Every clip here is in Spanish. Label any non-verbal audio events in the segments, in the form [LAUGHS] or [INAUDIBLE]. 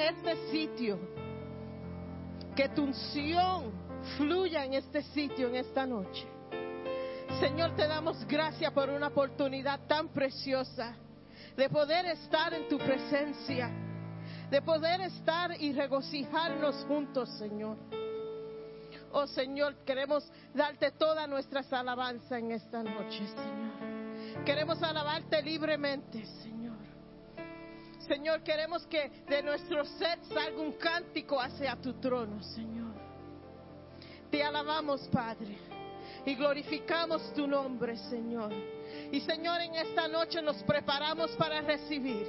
este sitio. Que tu unción fluya en este sitio en esta noche. Señor, te damos gracias por una oportunidad tan preciosa de poder estar en tu presencia, de poder estar y regocijarnos juntos, Señor. Oh Señor, queremos darte toda nuestra alabanza en esta noche, Señor. Queremos alabarte libremente, Señor. Señor, queremos que de nuestro ser salga un cántico hacia tu trono, Señor. Te alabamos, Padre, y glorificamos tu nombre, Señor. Y Señor, en esta noche nos preparamos para recibir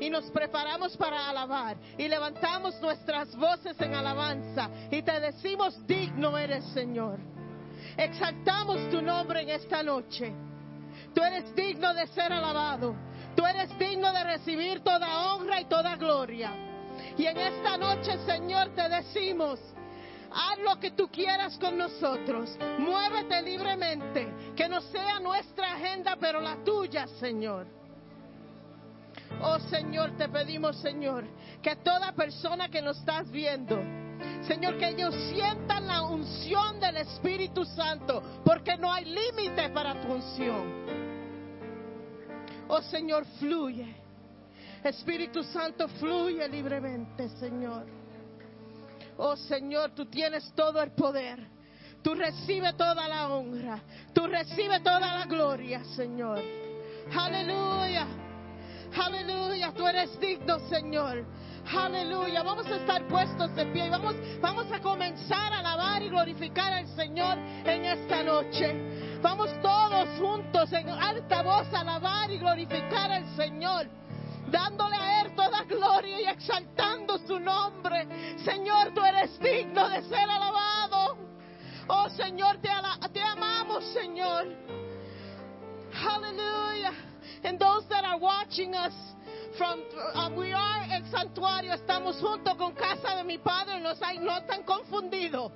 y nos preparamos para alabar y levantamos nuestras voces en alabanza y te decimos, digno eres, Señor. Exaltamos tu nombre en esta noche. Tú eres digno de ser alabado. Tú eres digno de recibir toda honra y toda gloria. Y en esta noche, Señor, te decimos, haz lo que tú quieras con nosotros. Muévete libremente. Que no sea nuestra agenda, pero la tuya, Señor. Oh Señor, te pedimos, Señor, que toda persona que nos estás viendo, Señor, que ellos sientan la unción del Espíritu Santo, porque no hay límite para tu unción. Oh Señor, fluye. Espíritu Santo, fluye libremente, Señor. Oh Señor, tú tienes todo el poder. Tú recibes toda la honra. Tú recibes toda la gloria, Señor. Aleluya. Aleluya. Tú eres digno, Señor. Aleluya. Vamos a estar puestos de pie y vamos, vamos a comenzar a alabar y glorificar al Señor en esta noche. Vamos todos juntos en alta voz a alabar y glorificar al Señor dándole a Él toda gloria y exaltando su nombre. Señor, tú eres digno de ser alabado. Oh Señor, te, te amamos, Señor. Hallelujah. And those that are watching us from, uh, we are en santuario, estamos junto con casa de mi Padre, no, no están confundidos.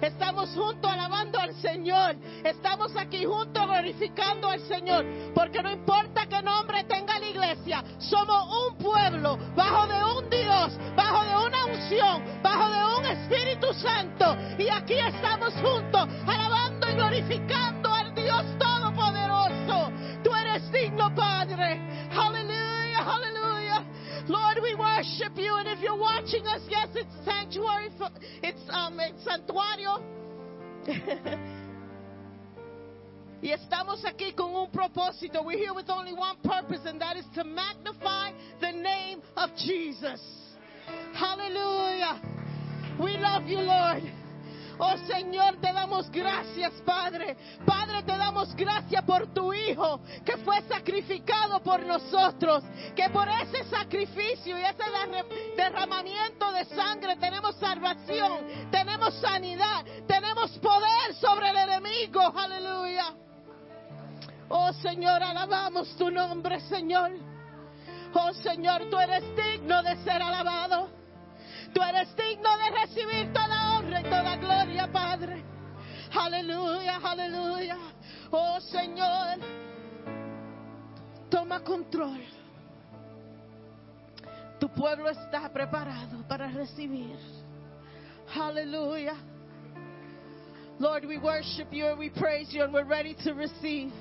Estamos juntos alabando al Señor. Estamos aquí juntos glorificando al Señor. Porque no importa qué nombre tenga la iglesia, somos un pueblo bajo de un Dios, bajo de una unción, bajo de un Espíritu Santo. Y aquí estamos juntos alabando y glorificando al Dios Todopoderoso. Tú eres digno, Padre. Aleluya, aleluya. Worship you. And if you're watching us, yes, it's sanctuary, it's um, it's santuario. [LAUGHS] y estamos aquí con un propósito. We're here with only one purpose, and that is to magnify the name of Jesus. Hallelujah. We love you, Lord. Oh Señor, te damos gracias, Padre. Padre, te damos gracias por tu Hijo que fue sacrificado por nosotros. Que por ese sacrificio y ese derramamiento de sangre tenemos salvación, tenemos sanidad, tenemos poder sobre el enemigo. Aleluya. Oh Señor, alabamos tu nombre, Señor. Oh Señor, tú eres digno de ser alabado. Tú eres digno de recibir toda honra y toda gloria, Padre. Aleluya, aleluya. Oh Señor, toma control. Tu pueblo está preparado para recibir. Aleluya. Lord, we worship you and we praise you and we're ready to receive.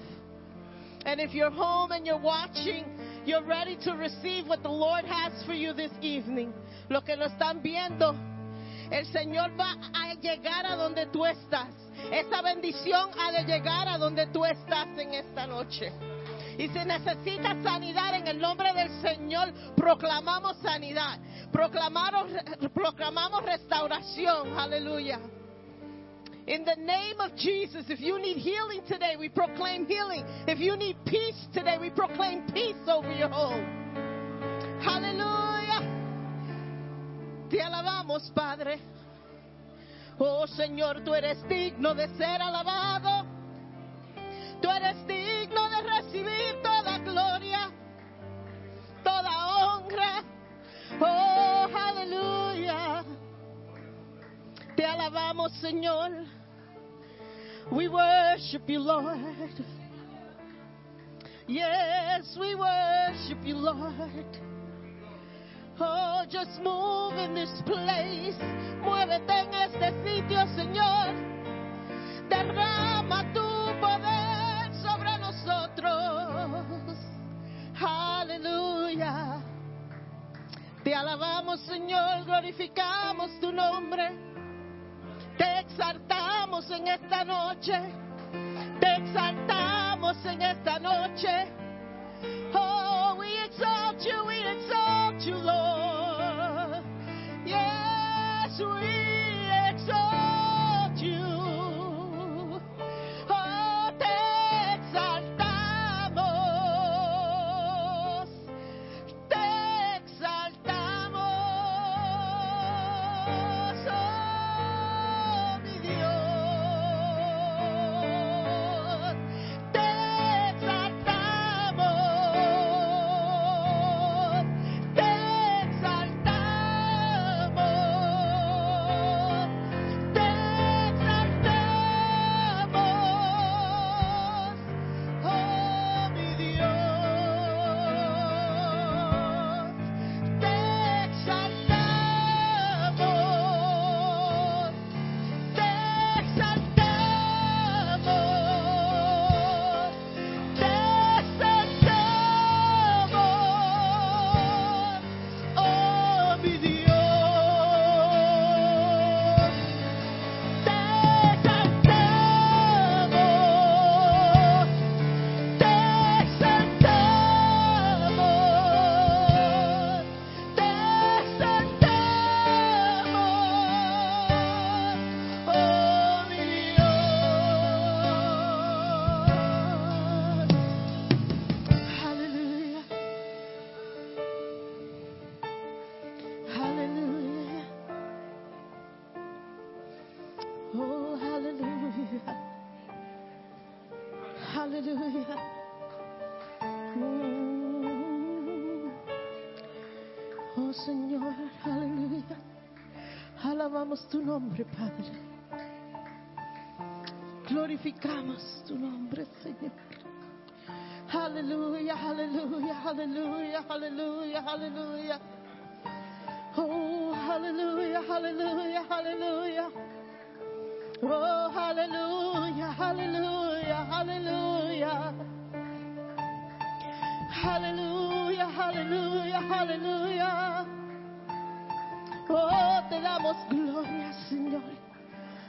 And if you're home and you're watching, you're ready to receive what the Lord has for you this evening. Lo que lo están viendo, el Señor va a llegar a donde tú estás. Esa bendición ha de llegar a donde tú estás en esta noche. Y si necesitas sanidad en el nombre del Señor, proclamamos sanidad. Proclamamos, proclamamos restauración. Aleluya. In the name of Jesus, if you need healing today, we proclaim healing. If you need peace today, we proclaim peace over your home. Hallelujah. Te alabamos, Padre. Oh Señor, tú eres digno de ser alabado. Tú eres digno de recibir toda gloria, toda honra. Oh, aleluya. Te alabamos, Señor. We worship you, Lord. Yes, we worship you, Lord. Oh, just move in this place. Muévete en este sitio, Señor. Derrama tu poder sobre nosotros. Aleluya. Te alabamos, Señor, glorificamos tu nombre. Te exaltamos en esta noche. Te exaltamos en esta noche. Oh, we exalt you, we exalt you, Lord. Alabamos tu nombre, Padre. Glorificamos tu nombre, Señor. Aleluya, aleluya, aleluya, aleluya, aleluya. Oh, hallelujah, hallelujah, hallelujah. Oh, hallelujah, hallelujah, hallelujah. Hallelujah, hallelujah, hallelujah. Oh, te damos gloria, Señor.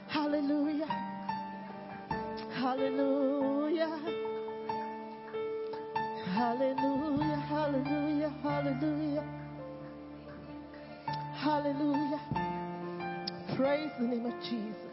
Hallelujah. Hallelujah. Hallelujah, hallelujah, hallelujah. Hallelujah. Praise the name of Jesus.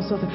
Nosotros.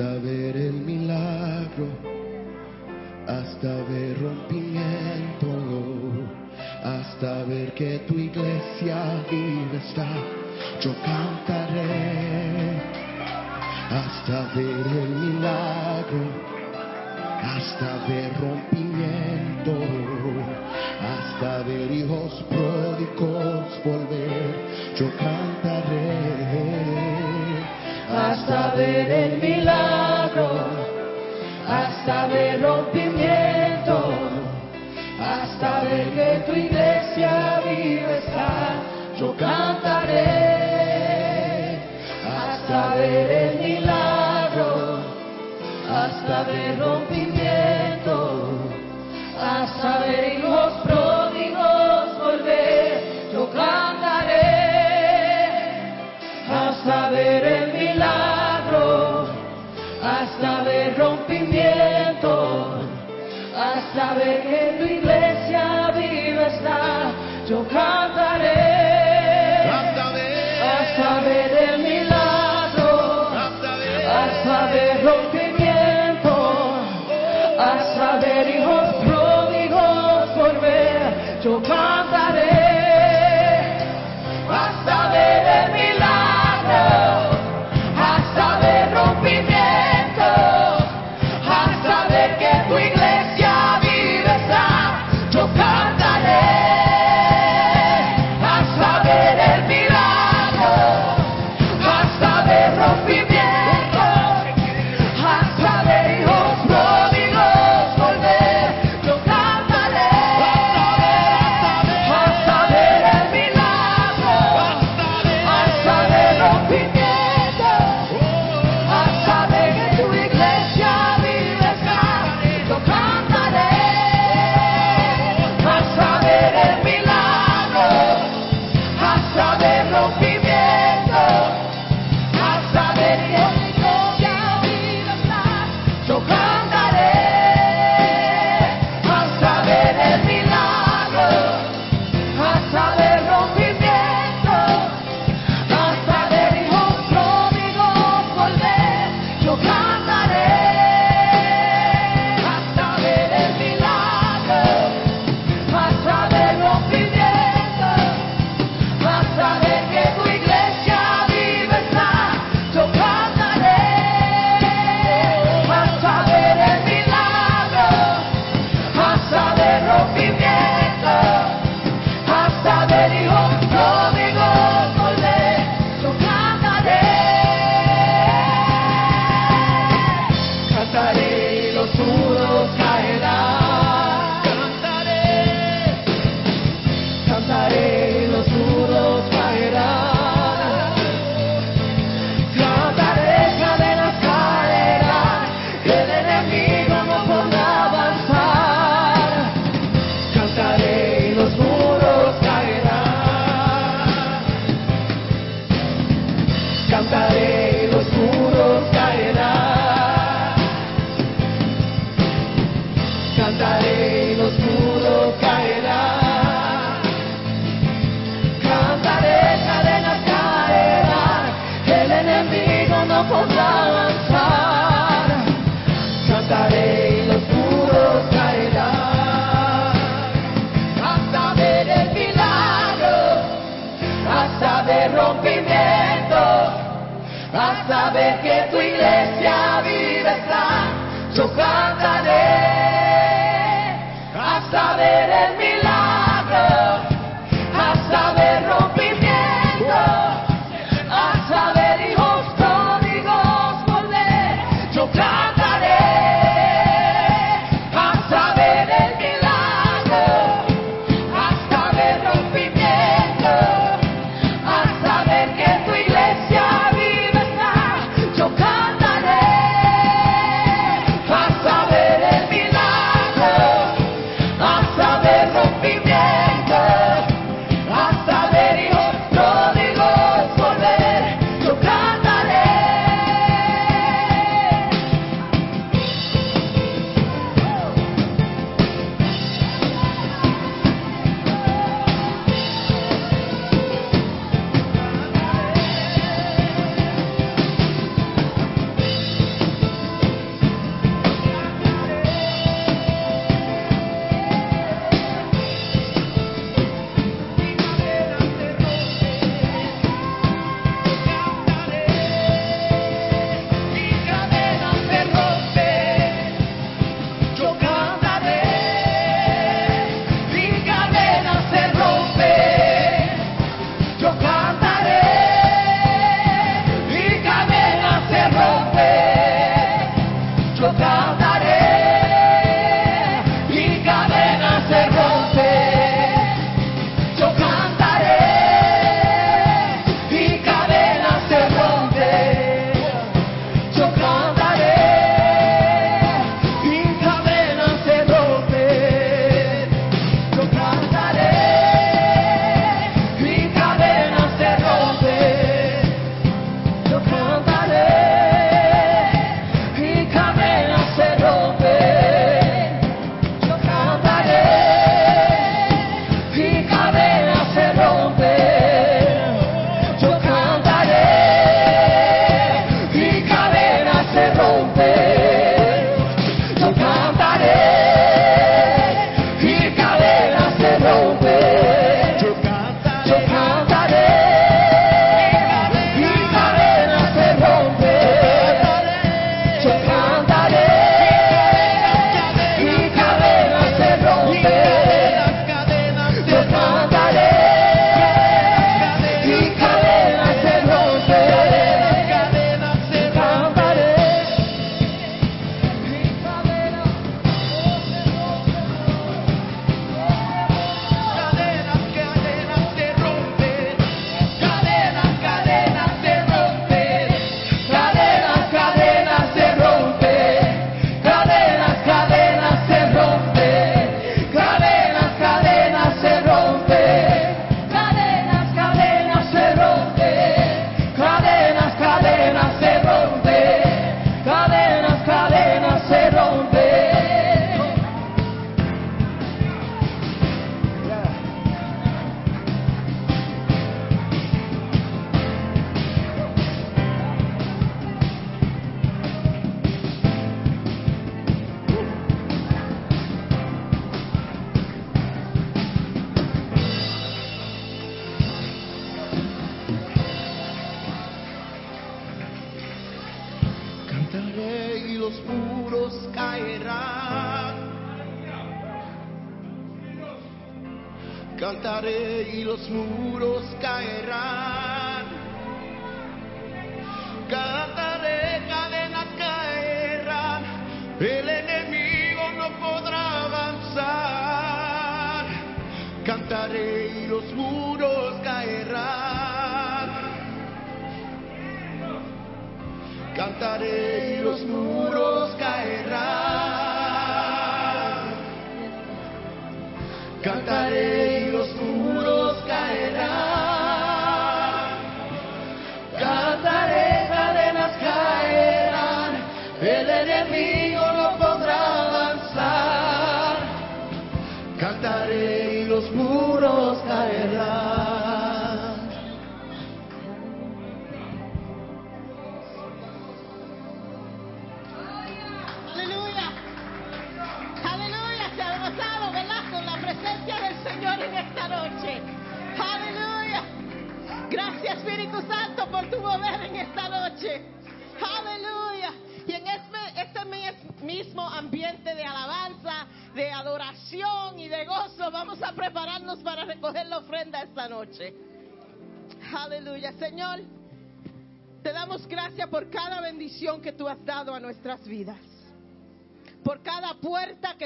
hasta ver el milagro, hasta ver rompimiento, hasta ver que tu iglesia vive está. Yo cantaré hasta ver el milagro, hasta ver rompimiento, hasta ver hijos pródigos volver. Yo cantaré hasta ver el milagro hasta ver rompimiento, hasta ver que tu iglesia viva está, yo cantaré, hasta ver el milagro, hasta ver rompimiento, hasta ver hijos pródigos volver, yo cantaré, hasta ver el milagro, hasta ver rompimiento saber que tu iglesia viva está, yo cantaré, cantaré. hasta ver el milagro, cantaré. hasta ver rompimiento, hasta ver hijos pródigos por ver, yo cantaré.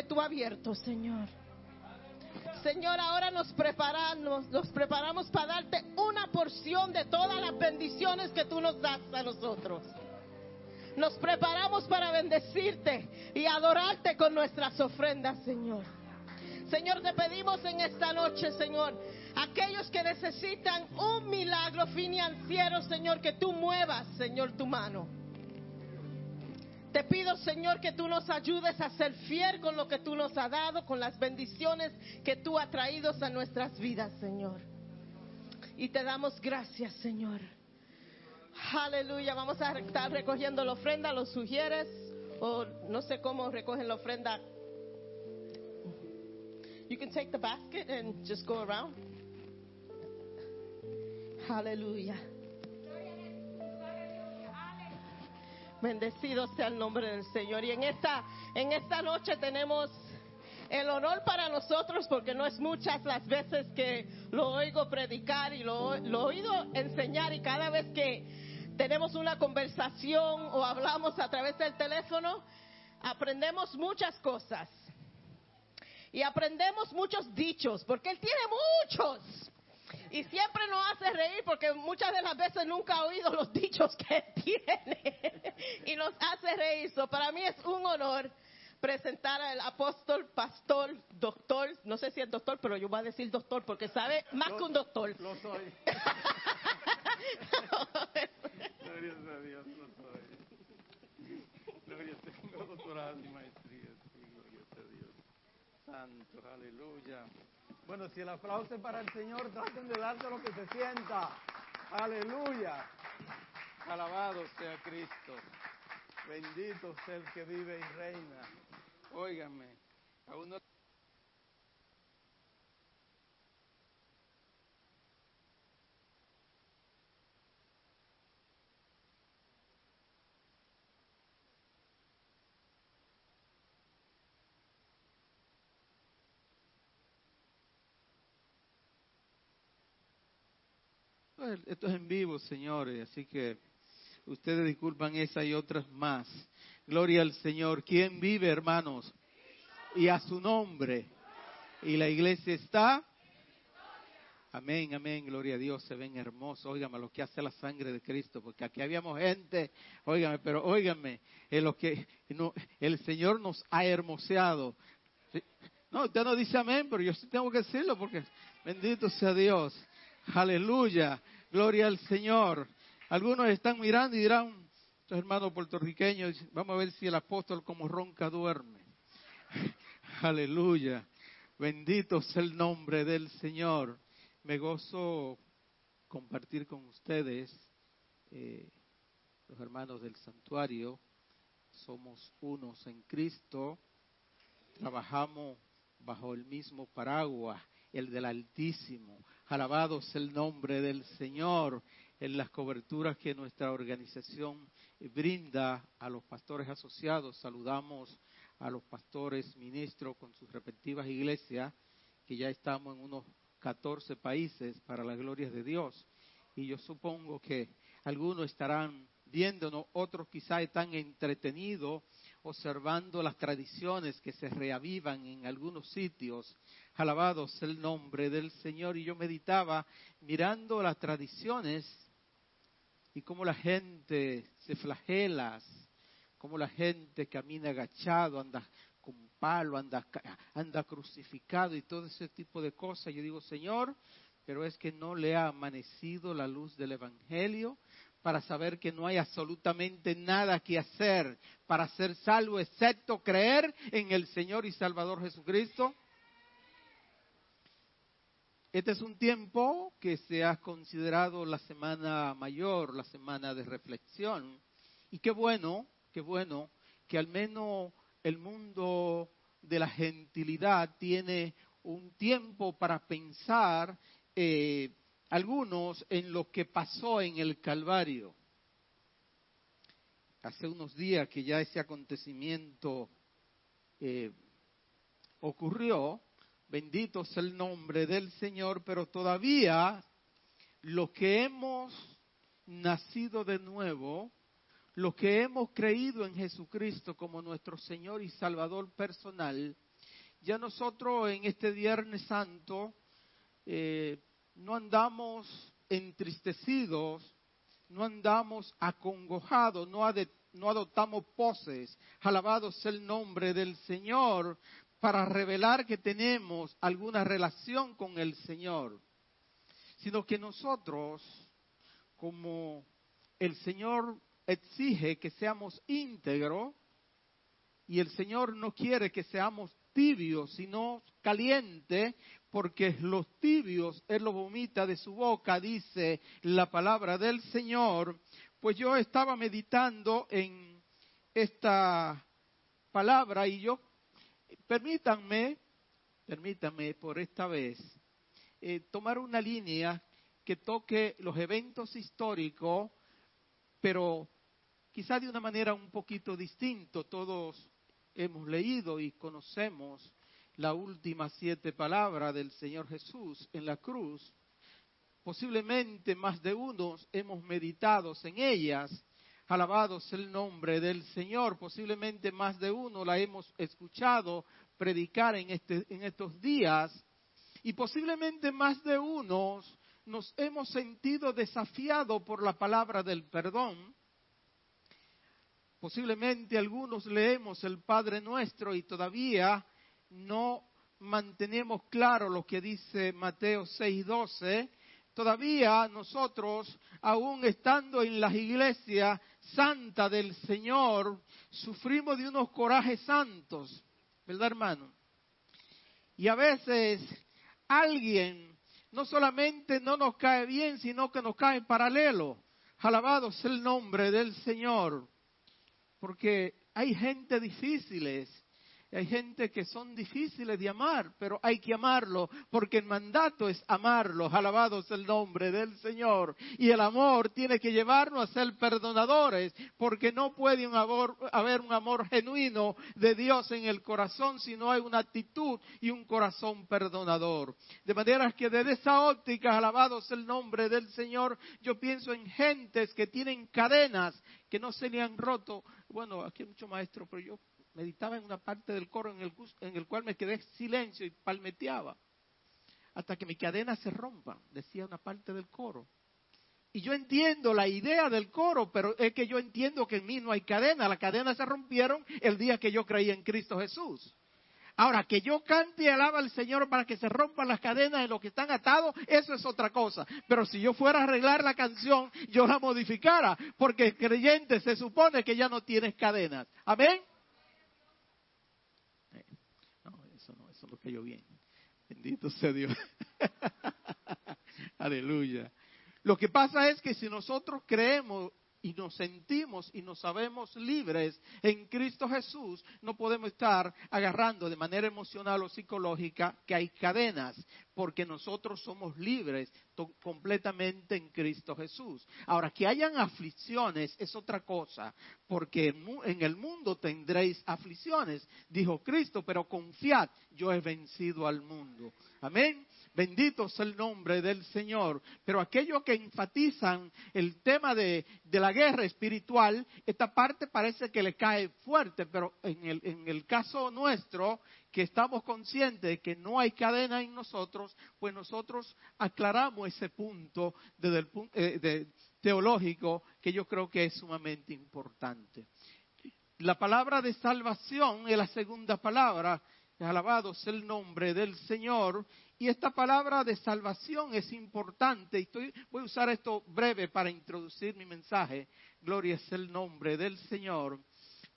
Tú has abierto, Señor. Señor, ahora nos preparamos, nos preparamos para darte una porción de todas las bendiciones que tú nos das a nosotros. Nos preparamos para bendecirte y adorarte con nuestras ofrendas, Señor. Señor, te pedimos en esta noche, Señor, aquellos que necesitan un milagro financiero, Señor, que tú muevas, Señor, tu mano. Te pido, Señor, que tú nos ayudes a ser fiel con lo que tú nos has dado, con las bendiciones que tú has traído a nuestras vidas, Señor. Y te damos gracias, Señor. Aleluya. Vamos a estar recogiendo la ofrenda. ¿Lo sugieres? O no sé cómo recogen la ofrenda. You can take the basket and just go around. Aleluya. Bendecido sea el nombre del Señor. Y en esta, en esta noche tenemos el honor para nosotros, porque no es muchas las veces que lo oigo predicar y lo, lo oído enseñar y cada vez que tenemos una conversación o hablamos a través del teléfono, aprendemos muchas cosas. Y aprendemos muchos dichos, porque Él tiene muchos. Y siempre nos hace reír porque muchas de las veces nunca ha oído los [LAUGHS] dichos que tiene. y nos hace reír. So, para mí es un honor presentar al apóstol, pastor, doctor. No sé si es doctor, pero yo voy a decir doctor porque sabe más que un doctor. Lo soy. [LAUGHS] Gloria a Dios, lo soy. Gloria a Tengo doctorado y maestría. Sí, gloria a Dios. Santo, aleluya. Bueno, si el aplauso es para el Señor, traten de darse lo que se sienta. Aleluya. Alabado sea Cristo. Bendito sea el que vive y reina. Óigame, a uno Esto es en vivo, señores, así que ustedes disculpan esa y otras más. Gloria al Señor. ¿Quién vive, hermanos? Y a su nombre. Y la iglesia está. Amén, amén, gloria a Dios, se ven hermosos. Óigame lo que hace la sangre de Cristo, porque aquí habíamos gente, óigame, pero óigame, en lo que el Señor nos ha hermoseado. No, usted no dice amén, pero yo sí tengo que decirlo, porque bendito sea Dios. Aleluya, gloria al Señor. Algunos están mirando y dirán, estos hermanos puertorriqueños, vamos a ver si el apóstol como ronca duerme. [LAUGHS] Aleluya, bendito sea el nombre del Señor. Me gozo compartir con ustedes, eh, los hermanos del santuario, somos unos en Cristo, trabajamos bajo el mismo paraguas, el del Altísimo. Alabado sea el nombre del Señor. en las coberturas que nuestra organización brinda a los pastores asociados. Saludamos a los pastores ministros con sus respectivas iglesias, que ya estamos en unos 14 países para la gloria de Dios. Y yo supongo que algunos estarán viéndonos, otros quizá están entretenidos observando las tradiciones que se reavivan en algunos sitios. Alabados el nombre del Señor. Y yo meditaba mirando las tradiciones y cómo la gente se flagela, cómo la gente camina agachado, anda con palo, anda, anda crucificado y todo ese tipo de cosas. Yo digo, Señor, pero es que no le ha amanecido la luz del Evangelio para saber que no hay absolutamente nada que hacer para ser salvo excepto creer en el Señor y Salvador Jesucristo. Este es un tiempo que se ha considerado la semana mayor, la semana de reflexión. Y qué bueno, qué bueno que al menos el mundo de la gentilidad tiene un tiempo para pensar eh, algunos en lo que pasó en el Calvario. Hace unos días que ya ese acontecimiento eh, ocurrió, bendito es el nombre del Señor, pero todavía los que hemos nacido de nuevo, los que hemos creído en Jesucristo como nuestro Señor y Salvador personal, ya nosotros en este Viernes Santo eh, no andamos entristecidos, no andamos acongojados, no, adoptamos poses. Alabado sea el nombre del Señor para revelar que tenemos alguna relación con el Señor, sino que nosotros, como el Señor exige que seamos íntegros, y el Señor no quiere que seamos tibios, sino calientes, porque los tibios Él lo vomita de su boca, dice la palabra del Señor. Pues yo estaba meditando en esta palabra y yo, permítanme, permítanme por esta vez, eh, tomar una línea que toque los eventos históricos, pero quizá de una manera un poquito distinto. Todos hemos leído y conocemos la última siete palabras del Señor Jesús en la cruz, posiblemente más de unos hemos meditado en ellas, alabados el nombre del Señor, posiblemente más de uno la hemos escuchado predicar en, este, en estos días, y posiblemente más de unos nos hemos sentido desafiados por la palabra del perdón. Posiblemente algunos leemos el Padre Nuestro y todavía no mantenemos claro lo que dice Mateo 6:12, todavía nosotros, aún estando en las iglesias santa del Señor, sufrimos de unos corajes santos, ¿verdad hermano? Y a veces alguien no solamente no nos cae bien, sino que nos cae en paralelo. Alabado sea el nombre del Señor, porque hay gente difíciles hay gente que son difíciles de amar, pero hay que amarlo, porque el mandato es amarlos. Alabados el nombre del Señor. Y el amor tiene que llevarnos a ser perdonadores, porque no puede haber un amor genuino de Dios en el corazón si no hay una actitud y un corazón perdonador. De manera que desde esa óptica, alabados el nombre del Señor, yo pienso en gentes que tienen cadenas que no se le han roto. Bueno, aquí hay mucho maestro, pero yo meditaba en una parte del coro en el, en el cual me quedé silencio y palmeteaba hasta que mi cadena se rompa, decía una parte del coro. Y yo entiendo la idea del coro, pero es que yo entiendo que en mí no hay cadena. Las cadenas se rompieron el día que yo creí en Cristo Jesús. Ahora, que yo cante y alaba al Señor para que se rompan las cadenas de los que están atados, eso es otra cosa. Pero si yo fuera a arreglar la canción, yo la modificara, porque creyente se supone que ya no tienes cadenas. Amén. Cayó bien. Bendito sea Dios. [LAUGHS] Aleluya. Lo que pasa es que si nosotros creemos y nos sentimos y nos sabemos libres en Cristo Jesús, no podemos estar agarrando de manera emocional o psicológica que hay cadenas, porque nosotros somos libres completamente en Cristo Jesús. Ahora, que hayan aflicciones es otra cosa, porque en el mundo tendréis aflicciones, dijo Cristo, pero confiad, yo he vencido al mundo. Amén. Bendito sea el nombre del Señor. Pero aquellos que enfatizan el tema de, la guerra espiritual, esta parte parece que le cae fuerte, pero en el, en el caso nuestro, que estamos conscientes de que no hay cadena en nosotros, pues nosotros aclaramos ese punto desde el, eh, teológico que yo creo que es sumamente importante. La palabra de salvación es la segunda palabra. Alabado sea el nombre del Señor. Y esta palabra de salvación es importante. Y voy a usar esto breve para introducir mi mensaje. Gloria es el nombre del Señor.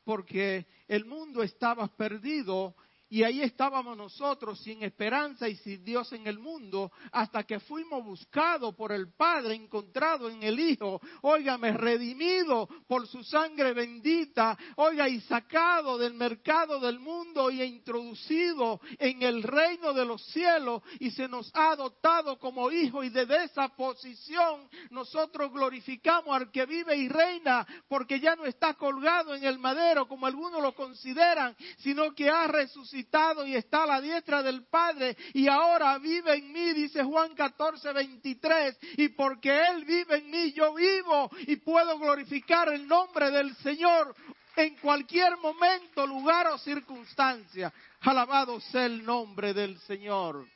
Porque el mundo estaba perdido y ahí estábamos nosotros sin esperanza y sin Dios en el mundo, hasta que fuimos buscados por el Padre, encontrado en el Hijo, óigame, redimido por su sangre bendita, oiga, y sacado del mercado del mundo y introducido en el reino de los cielos y se nos ha adoptado como hijo y desde esa posición nosotros glorificamos al que vive y reina porque ya no está colgado en el madero como algunos lo consideran, sino que ha resucitado y está a la diestra del Padre y ahora vive en mí, dice Juan 14, 23, y porque Él vive en mí, yo vivo y puedo glorificar el nombre del Señor en cualquier momento, lugar o circunstancia. Alabado sea el nombre del Señor.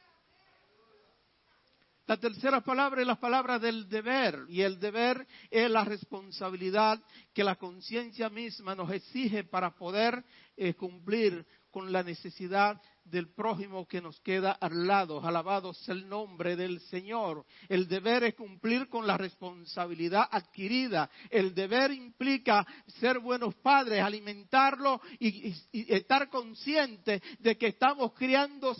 La tercera palabra es la palabra del deber, y el deber es la responsabilidad que la conciencia misma nos exige para poder eh, cumplir con la necesidad del prójimo que nos queda al lado. Alabado sea el nombre del Señor. El deber es cumplir con la responsabilidad adquirida. El deber implica ser buenos padres, alimentarlo y, estar conscientes de que estamos criando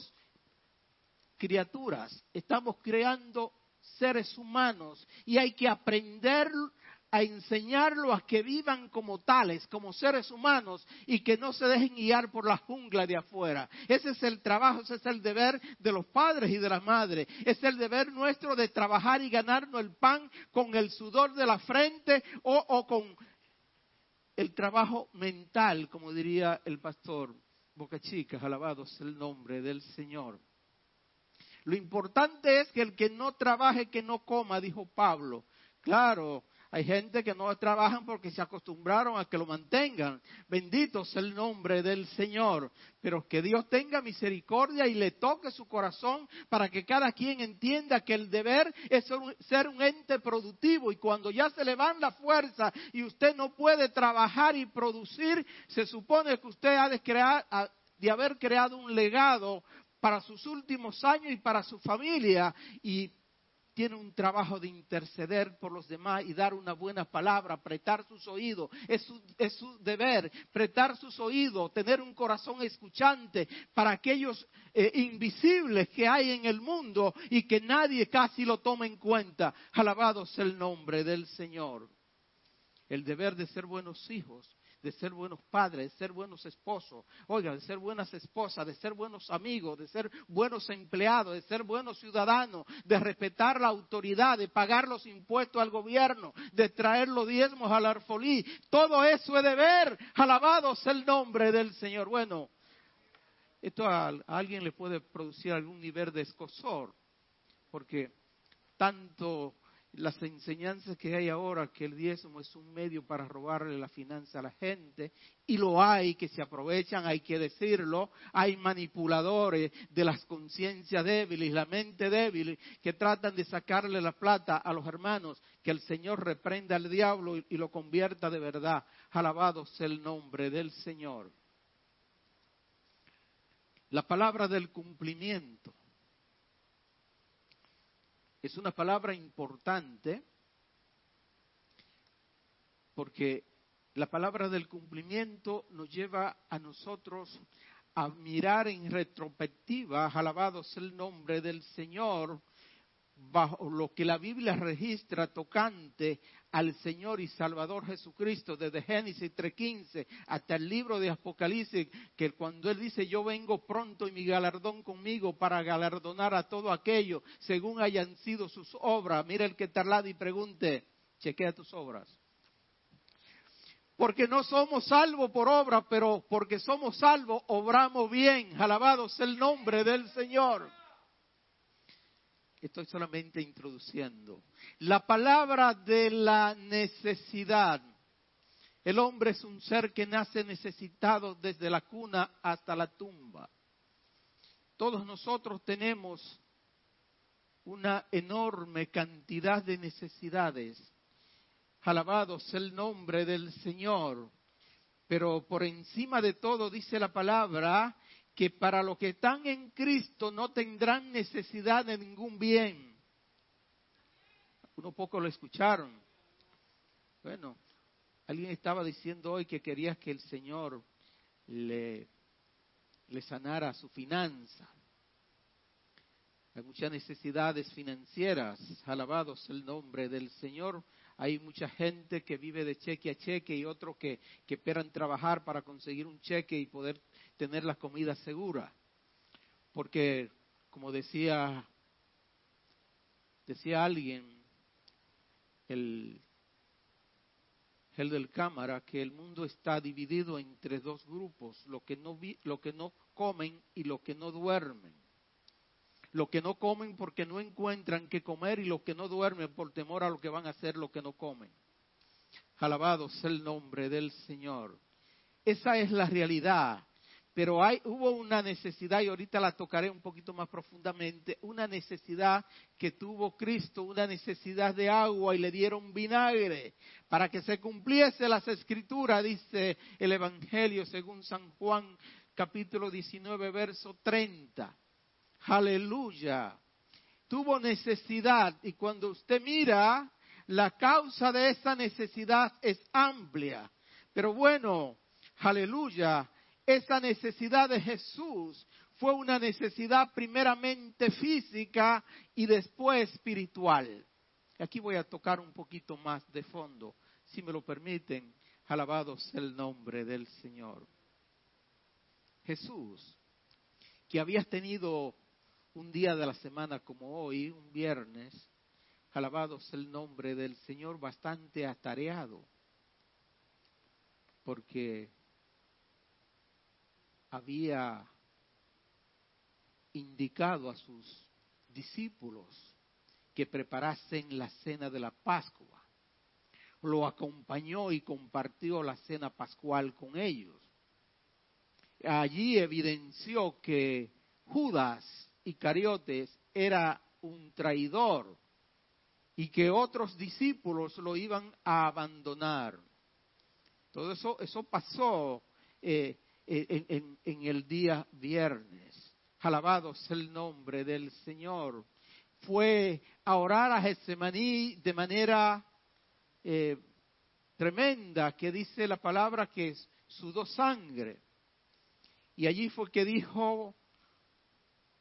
criaturas, estamos creando seres humanos y hay que aprender a enseñarlo a que vivan como tales, como seres humanos y que no se dejen guiar por la jungla de afuera. Ese es el trabajo, ese es el deber de los padres y de las madres. Es el deber nuestro de trabajar y ganarnos el pan con el sudor de la frente o, con el trabajo mental, como diría el pastor Boca Chica, alabados el nombre del Señor. Lo importante es que el que no trabaje, que no coma, dijo Pablo. Claro, hay gente que no trabajan porque se acostumbraron a que lo mantengan. Bendito sea el nombre del Señor. Pero que Dios tenga misericordia y le toque su corazón para que cada quien entienda que el deber es ser un ente productivo y cuando ya se le van la fuerza y usted no puede trabajar y producir, se supone que usted ha de crear, de haber creado un legado para sus últimos años y para su familia y tiene un trabajo de interceder por los demás y dar una buena palabra, apretar sus oídos. Es su, deber, prestar sus oídos, tener un corazón escuchante para aquellos eh, invisibles que hay en el mundo y que nadie casi lo toma en cuenta. Alabado sea el nombre del Señor. El deber de ser buenos hijos de ser buenos padres, de ser buenos esposos, oiga, de ser buenas esposas, de ser buenos amigos, de ser buenos empleados, de ser buenos ciudadanos, de respetar la autoridad, de pagar los impuestos al gobierno, de traer los diezmos al arfolí. Todo eso es deber. Alabado sea el nombre del Señor. Bueno, esto a, a alguien le puede producir algún nivel de escosor, porque tanto las enseñanzas que hay ahora, que el diezmo es un medio para robarle la finanza a la gente, y lo hay que se aprovechan, hay que decirlo, hay manipuladores de las conciencias débiles, la mente débil, que tratan de sacarle la plata a los hermanos, que el Señor reprenda al diablo y, y lo convierta de verdad. Alabado sea el nombre del Señor. La palabra del cumplimiento es una palabra importante porque la palabra del cumplimiento nos lleva a nosotros a mirar en retrospectiva, alabado sea el nombre del Señor, bajo lo que la Biblia registra tocante al Señor y Salvador Jesucristo, desde Génesis 3.15 hasta el libro de Apocalipsis, que cuando Él dice, yo vengo pronto y mi galardón conmigo para galardonar a todo aquello, según hayan sido sus obras, mira el que está lado y pregunte, chequea tus obras. Porque no somos salvos por obra, pero porque somos salvos, obramos bien. Alabado sea el nombre del Señor. Estoy solamente introduciendo. La palabra de la necesidad. El hombre es un ser que nace necesitado desde la cuna hasta la tumba. Todos nosotros tenemos una enorme cantidad de necesidades. Alabado sea el nombre del Señor. Pero por encima de todo dice la palabra que para los que están en Cristo no tendrán necesidad de ningún bien. Uno poco lo escucharon. Bueno, alguien estaba diciendo hoy que quería que el Señor le, le sanara su finanza. Hay muchas necesidades financieras. Alabados el nombre del Señor. Hay mucha gente que vive de cheque a cheque y otros que, esperan trabajar para conseguir un cheque y poder tener la comida segura. Porque, como decía, decía alguien, el, el del cámara, que el mundo está dividido entre dos grupos, lo que no, lo que no comen y lo que no duermen. Lo que no comen porque no encuentran qué comer y los que no duermen por temor a lo que van a hacer lo que no comen. Alabado sea el nombre del Señor. Esa es la realidad. Pero hay, hubo una necesidad, y ahorita la tocaré un poquito más profundamente, una necesidad que tuvo Cristo, una necesidad de agua y le dieron vinagre para que se cumpliese las escrituras, dice el Evangelio según San Juan capítulo 19, verso 30. Aleluya. Tuvo necesidad y cuando usted mira, la causa de esa necesidad es amplia. Pero bueno, aleluya esa necesidad de Jesús fue una necesidad primeramente física y después espiritual. Aquí voy a tocar un poquito más de fondo, si me lo permiten. Alabados el nombre del Señor. Jesús, que habías tenido un día de la semana como hoy, un viernes, alabados el nombre del Señor, bastante atareado, porque había indicado a sus discípulos que preparasen la cena de la Pascua. Lo acompañó y compartió la cena pascual con ellos. Allí evidenció que Judas Cariotes era un traidor y que otros discípulos lo iban a abandonar. Todo eso, eso pasó eh, en, el día viernes. Alabado sea el nombre del Señor. Fue a orar a Getsemaní de manera eh, tremenda, que dice la palabra que sudó sangre. Y allí fue que dijo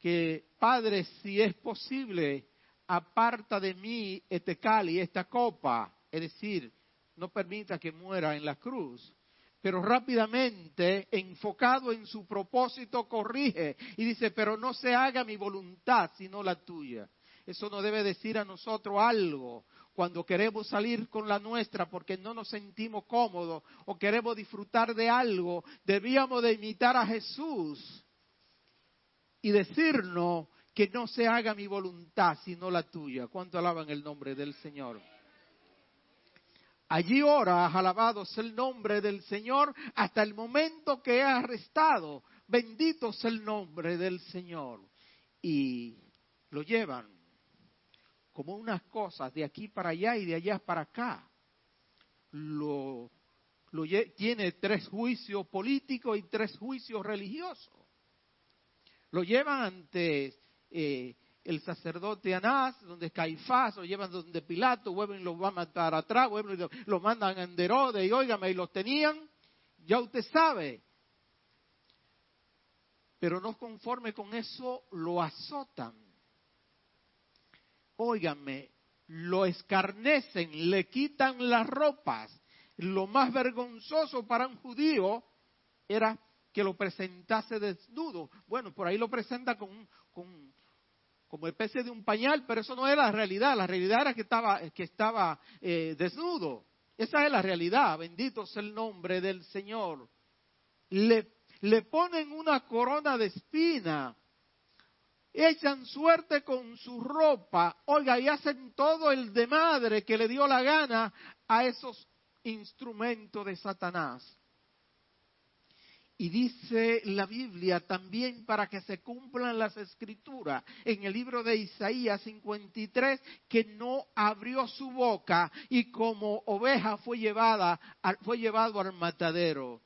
que, Padre, si es posible, aparta de mí este cali, esta copa, es decir, no permita que muera en la cruz pero rápidamente, enfocado en su propósito, corrige y dice, pero no se haga mi voluntad, sino la tuya. Eso nos debe decir a nosotros algo cuando queremos salir con la nuestra porque no nos sentimos cómodos o queremos disfrutar de algo. Debíamos de imitar a Jesús y decirnos que no se haga mi voluntad, sino la tuya. ¿Cuánto alaban el nombre del Señor? Allí ora, alabado el nombre del Señor, hasta el momento que es arrestado. Bendito sea el nombre del Señor. Y lo llevan como unas cosas de aquí para allá y de allá para acá. Lo, tiene tres juicios políticos y tres juicios religiosos. Lo llevan ante eh, el sacerdote Anás, donde Caifás, lo llevan donde Pilato, vuelven y lo van a matar atrás, vuelven y lo, mandan a Enderode y óigame, y los tenían, ya usted sabe. Pero no conforme con eso, lo azotan. óigame, lo escarnecen, le quitan las ropas. Lo más vergonzoso para un judío era que lo presentase desnudo. Bueno, por ahí lo presenta con, con como especie de un pañal, pero eso no era la realidad. La realidad era que estaba, que estaba eh, desnudo. Esa es la realidad. Bendito sea el nombre del Señor. Le, le ponen una corona de espina. Echan suerte con su ropa. Oiga, y hacen todo el de madre que le dio la gana a esos instrumentos de Satanás. Y dice la Biblia también para que se cumplan las escrituras en el libro de Isaías 53 que no abrió su boca y como oveja fue llevada fue llevado al matadero.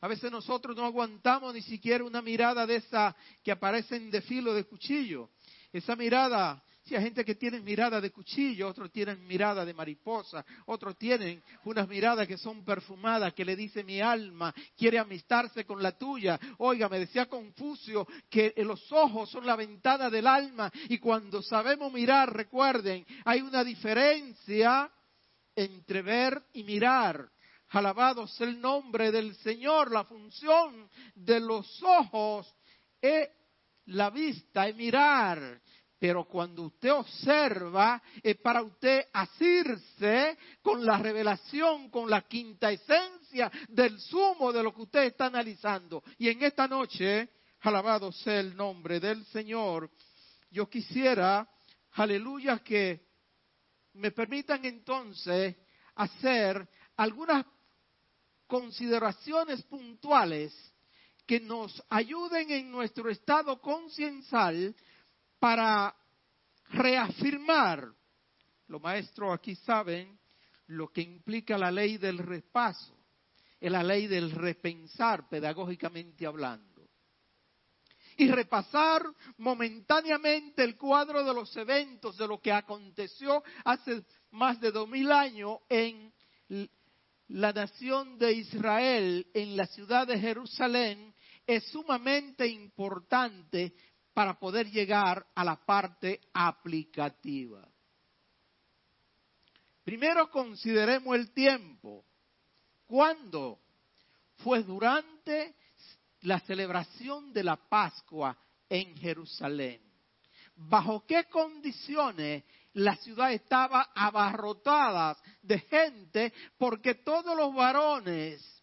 A veces nosotros no aguantamos ni siquiera una mirada de esa que aparece en filo de cuchillo. Esa mirada si hay gente que tiene mirada de cuchillo, otros tienen mirada de mariposa, otros tienen unas miradas que son perfumadas, que le dice mi alma, quiere amistarse con la tuya. Oiga, me decía Confucio que los ojos son la ventana del alma y cuando sabemos mirar, recuerden, hay una diferencia entre ver y mirar. Alabado sea el nombre del Señor, la función de los ojos es la vista, es mirar. Pero cuando usted observa, es para usted asirse con la revelación, con la quinta esencia del sumo de lo que usted está analizando. Y en esta noche, alabado sea el nombre del Señor, yo quisiera, aleluya, que me permitan entonces hacer algunas consideraciones puntuales que nos ayuden en nuestro estado conciencial para reafirmar, los maestros aquí saben lo que implica la ley del repaso, es la ley del repensar pedagógicamente hablando. Y repasar momentáneamente el cuadro de los eventos de lo que aconteció hace más de dos mil años en la nación de Israel, en la ciudad de Jerusalén, es sumamente importante para poder llegar a la parte aplicativa. Primero consideremos el tiempo. ¿Cuándo? Fue durante la celebración de la Pascua en Jerusalén. ¿Bajo qué condiciones la ciudad estaba abarrotada de gente? Porque todos los varones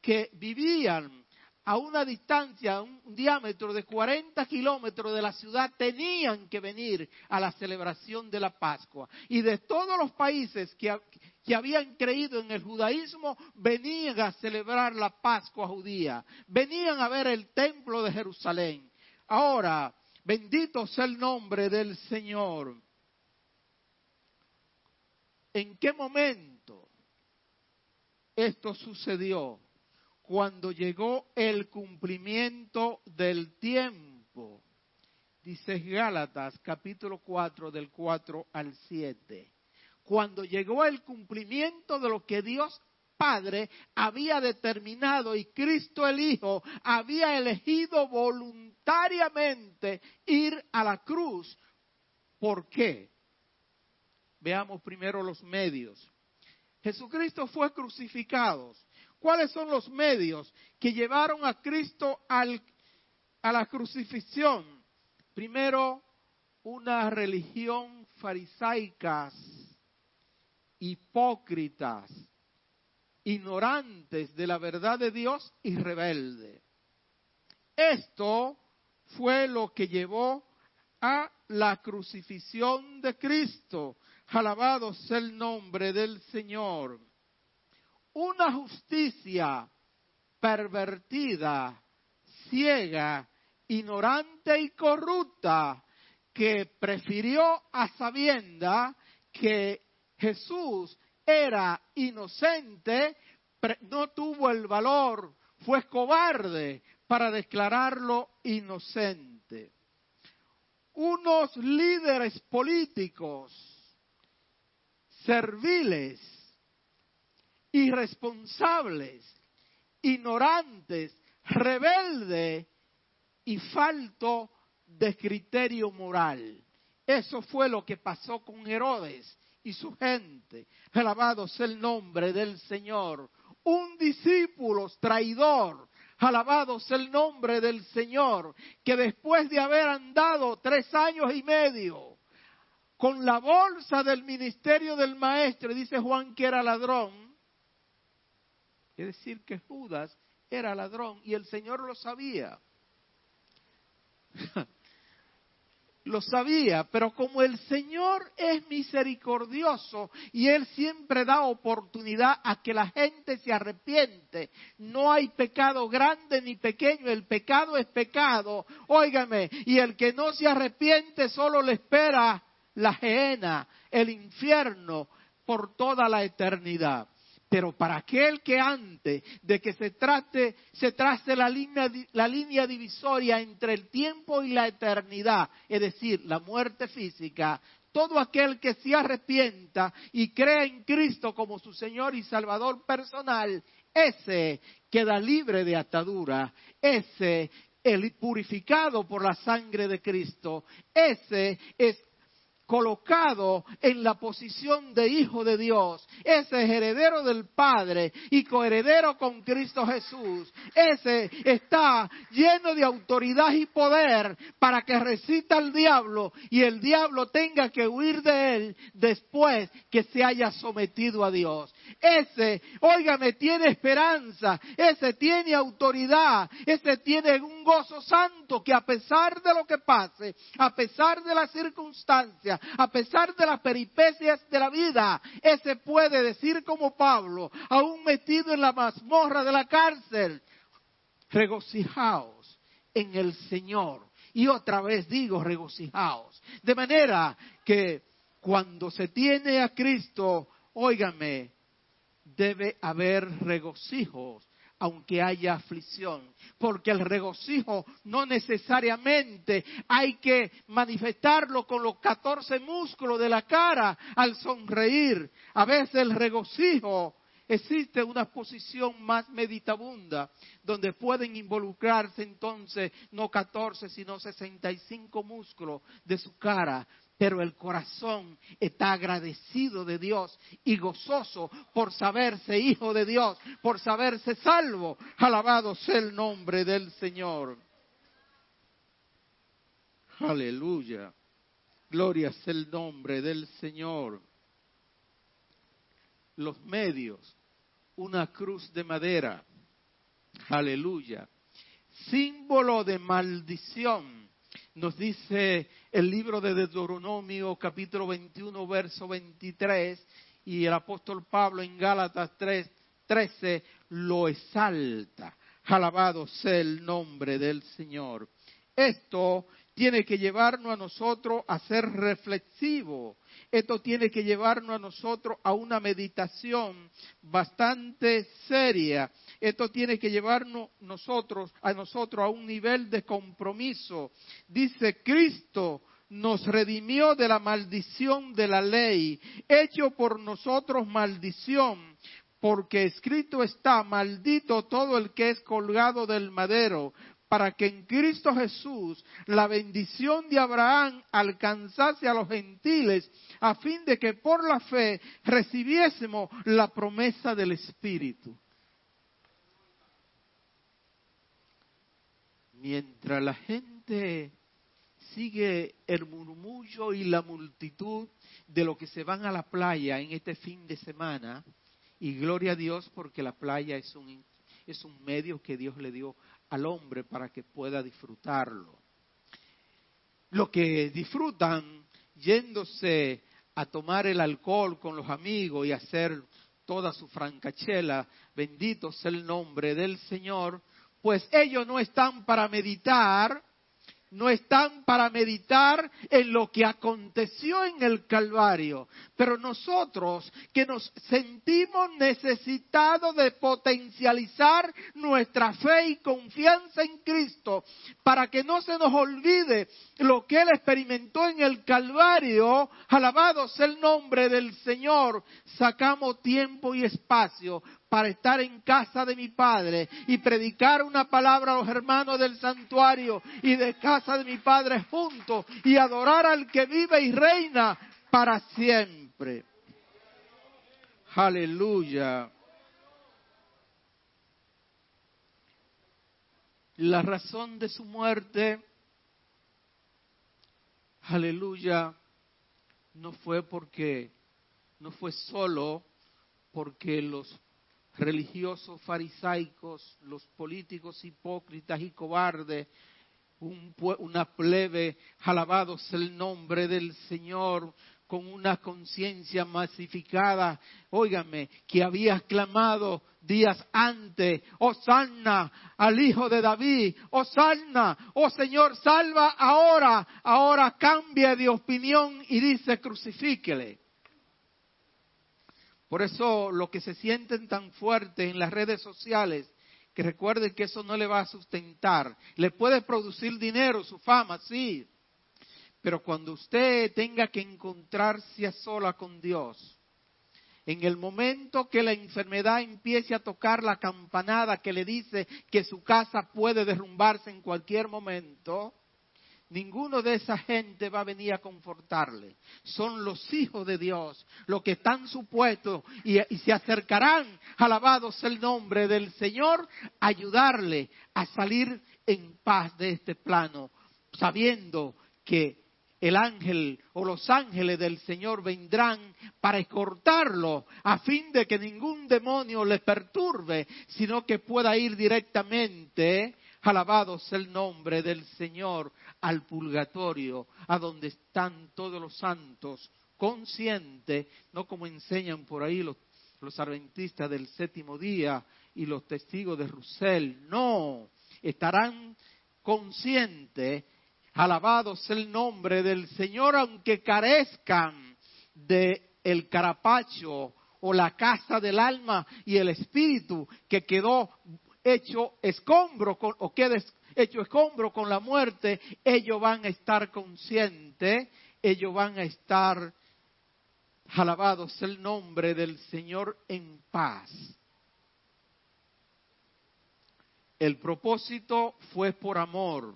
que vivían a una distancia, un diámetro de 40 kilómetros de la ciudad, tenían que venir a la celebración de la Pascua. Y de todos los países que, que habían creído en el judaísmo, venían a celebrar la Pascua judía, venían a ver el templo de Jerusalén. Ahora, bendito sea el nombre del Señor. ¿En qué momento esto sucedió? Cuando llegó el cumplimiento del tiempo. Dice Gálatas capítulo 4 del 4 al 7. Cuando llegó el cumplimiento de lo que Dios Padre había determinado y Cristo el Hijo había elegido voluntariamente ir a la cruz. ¿Por qué? Veamos primero los medios. Jesucristo fue crucificado ¿Cuáles son los medios que llevaron a Cristo a la crucifixión? Primero, una religión farisaicas, hipócritas, ignorantes de la verdad de Dios y rebelde. Esto fue lo que llevó a la crucifixión de Cristo. Alabado sea el nombre del Señor una justicia pervertida, ciega, ignorante y corrupta, que prefirió a sabienda que Jesús era inocente, no tuvo el valor, fue cobarde para declararlo inocente. Unos líderes políticos serviles irresponsables, ignorantes, rebeldes y falto de criterio moral. Eso fue lo que pasó con Herodes y su gente. Alabado sea el nombre del Señor. Un discípulo traidor. Alabado sea el nombre del Señor, que después de haber andado tres años y medio con la bolsa del ministerio del maestro, dice Juan que era ladrón, es decir, que Judas era ladrón y el Señor lo sabía. [LAUGHS] lo sabía, pero como el Señor es misericordioso y Él siempre da oportunidad a que la gente se arrepiente, no hay pecado grande ni pequeño, el pecado es pecado, óigame, y el que no se arrepiente solo le espera la gehenna, el infierno, por toda la eternidad. Pero para aquel que antes de que se trate, se trace la línea, la línea divisoria entre el tiempo y la eternidad, es decir, la muerte física, todo aquel que se arrepienta y cree en Cristo como su Señor y Salvador personal, ese queda libre de atadura, ese el purificado por la sangre de Cristo, ese es colocado en la posición de hijo de Dios. Ese es heredero del Padre y coheredero con Cristo Jesús. Ese está lleno de autoridad y poder para que recita al diablo y el diablo tenga que huir de él después que se haya sometido a Dios. Ese, óigame, tiene esperanza. Ese tiene autoridad. Ese tiene un gozo santo que a pesar de lo que pase, a pesar de las circunstancias, a pesar de las peripecias de la vida, ese puede decir como Pablo, aún metido en la mazmorra de la cárcel, regocijaos en el Señor. Y otra vez digo, regocijaos. De manera que cuando se tiene a Cristo, óigame, debe haber regocijos aunque haya aflicción, porque el regocijo no necesariamente hay que manifestarlo con los 14 músculos de la cara al sonreír. A veces el regocijo existe una posición más meditabunda, donde pueden involucrarse entonces no 14, sino 65 músculos de su cara pero el corazón está agradecido de Dios y gozoso por saberse hijo de Dios, por saberse salvo. Alabado sea el nombre del Señor. Aleluya. Gloria sea el nombre del Señor. Los medios, una cruz de madera. Aleluya. Símbolo de maldición. Nos dice el libro de Deuteronomio capítulo 21 verso 23 y el apóstol Pablo en Gálatas 3, 13 lo exalta. Alabado sea el nombre del Señor. Esto tiene que llevarnos a nosotros a ser reflexivos. Esto tiene que llevarnos a nosotros a una meditación bastante seria. Esto tiene que llevarnos nosotros, a nosotros a un nivel de compromiso. Dice Cristo nos redimió de la maldición de la ley, hecho por nosotros maldición, porque escrito está, maldito todo el que es colgado del madero, para que en Cristo Jesús la bendición de Abraham alcanzase a los gentiles, a fin de que por la fe recibiésemos la promesa del Espíritu. Mientras la gente sigue el murmullo y la multitud de los que se van a la playa en este fin de semana, y gloria a Dios porque la playa es un, es un medio que Dios le dio al hombre para que pueda disfrutarlo. Los que disfrutan yéndose a tomar el alcohol con los amigos y hacer toda su francachela, bendito sea el nombre del Señor, pues ellos no están para meditar no están para meditar en lo que aconteció en el Calvario. Pero nosotros que nos sentimos necesitados de potencializar nuestra fe y confianza en Cristo para que no se nos olvide lo que Él experimentó en el Calvario, alabado sea el nombre del Señor, sacamos tiempo y espacio para estar en casa de mi Padre y predicar una palabra a los hermanos del santuario y de casa de mi Padre juntos y adorar al que vive y reina para siempre. Aleluya. La razón de su muerte, aleluya, no fue porque, no fue solo porque los religiosos farisaicos, los políticos hipócritas y cobardes, una plebe, alabados el nombre del Señor, con una conciencia masificada, óigame, que había clamado días antes, Osanna al Hijo de David, Osanna, oh Señor, salva ahora, ahora cambia de opinión y dice crucifíquele. Por eso lo que se sienten tan fuertes en las redes sociales, que recuerden que eso no le va a sustentar, le puede producir dinero, su fama, sí, pero cuando usted tenga que encontrarse sola con Dios, en el momento que la enfermedad empiece a tocar la campanada que le dice que su casa puede derrumbarse en cualquier momento, ninguno de esa gente va a venir a confortarle. Son los hijos de Dios los que están supuestos y, y, se acercarán, alabados el nombre del Señor, a ayudarle a salir en paz de este plano, sabiendo que el ángel o los ángeles del Señor vendrán para escortarlo a fin de que ningún demonio le perturbe, sino que pueda ir directamente, alabados el nombre del Señor, al purgatorio, a donde están todos los santos, conscientes, no como enseñan por ahí los, los adventistas del séptimo día y los testigos de Russell, no, estarán conscientes. Alabado sea el nombre del Señor, aunque carezcan de el carapacho o la casa del alma y el espíritu que quedó hecho escombro con, o queda hecho escombro con la muerte, ellos van a estar conscientes, ellos van a estar, alabados el nombre del Señor en paz. El propósito fue por amor.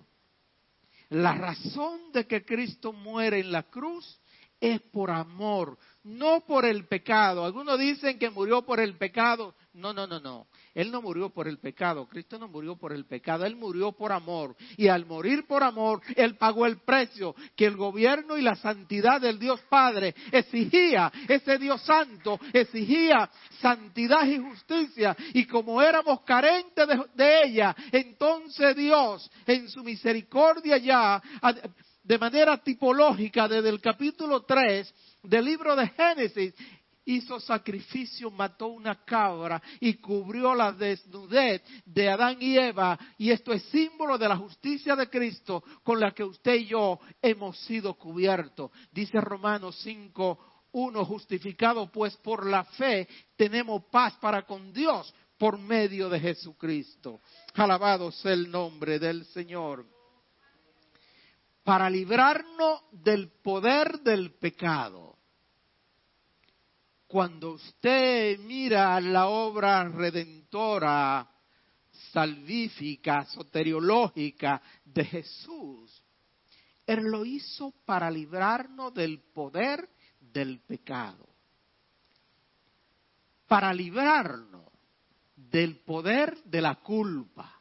La razón de que Cristo muere en la cruz es por amor, no por el pecado. Algunos dicen que murió por el pecado. No, no, no, no. Él no murió por el pecado. Cristo no murió por el pecado. Él murió por amor. Y al morir por amor, Él pagó el precio que el gobierno y la santidad del Dios Padre exigía. Ese Dios Santo exigía santidad y justicia. Y como éramos carentes de, de ella, entonces Dios, en su misericordia ya, de manera tipológica, desde el capítulo 3 del libro de Génesis, hizo sacrificio, mató una cabra y cubrió la desnudez de Adán y Eva. Y esto es símbolo de la justicia de Cristo con la que usted y yo hemos sido cubiertos. Dice Romanos 5, 1, justificado pues por la fe, tenemos paz para con Dios por medio de Jesucristo. Alabado sea el nombre del Señor. Para librarnos del poder del pecado cuando usted mira la obra redentora, salvífica, soteriológica de Jesús, Él lo hizo para librarnos del poder del pecado, para librarnos del poder de la culpa,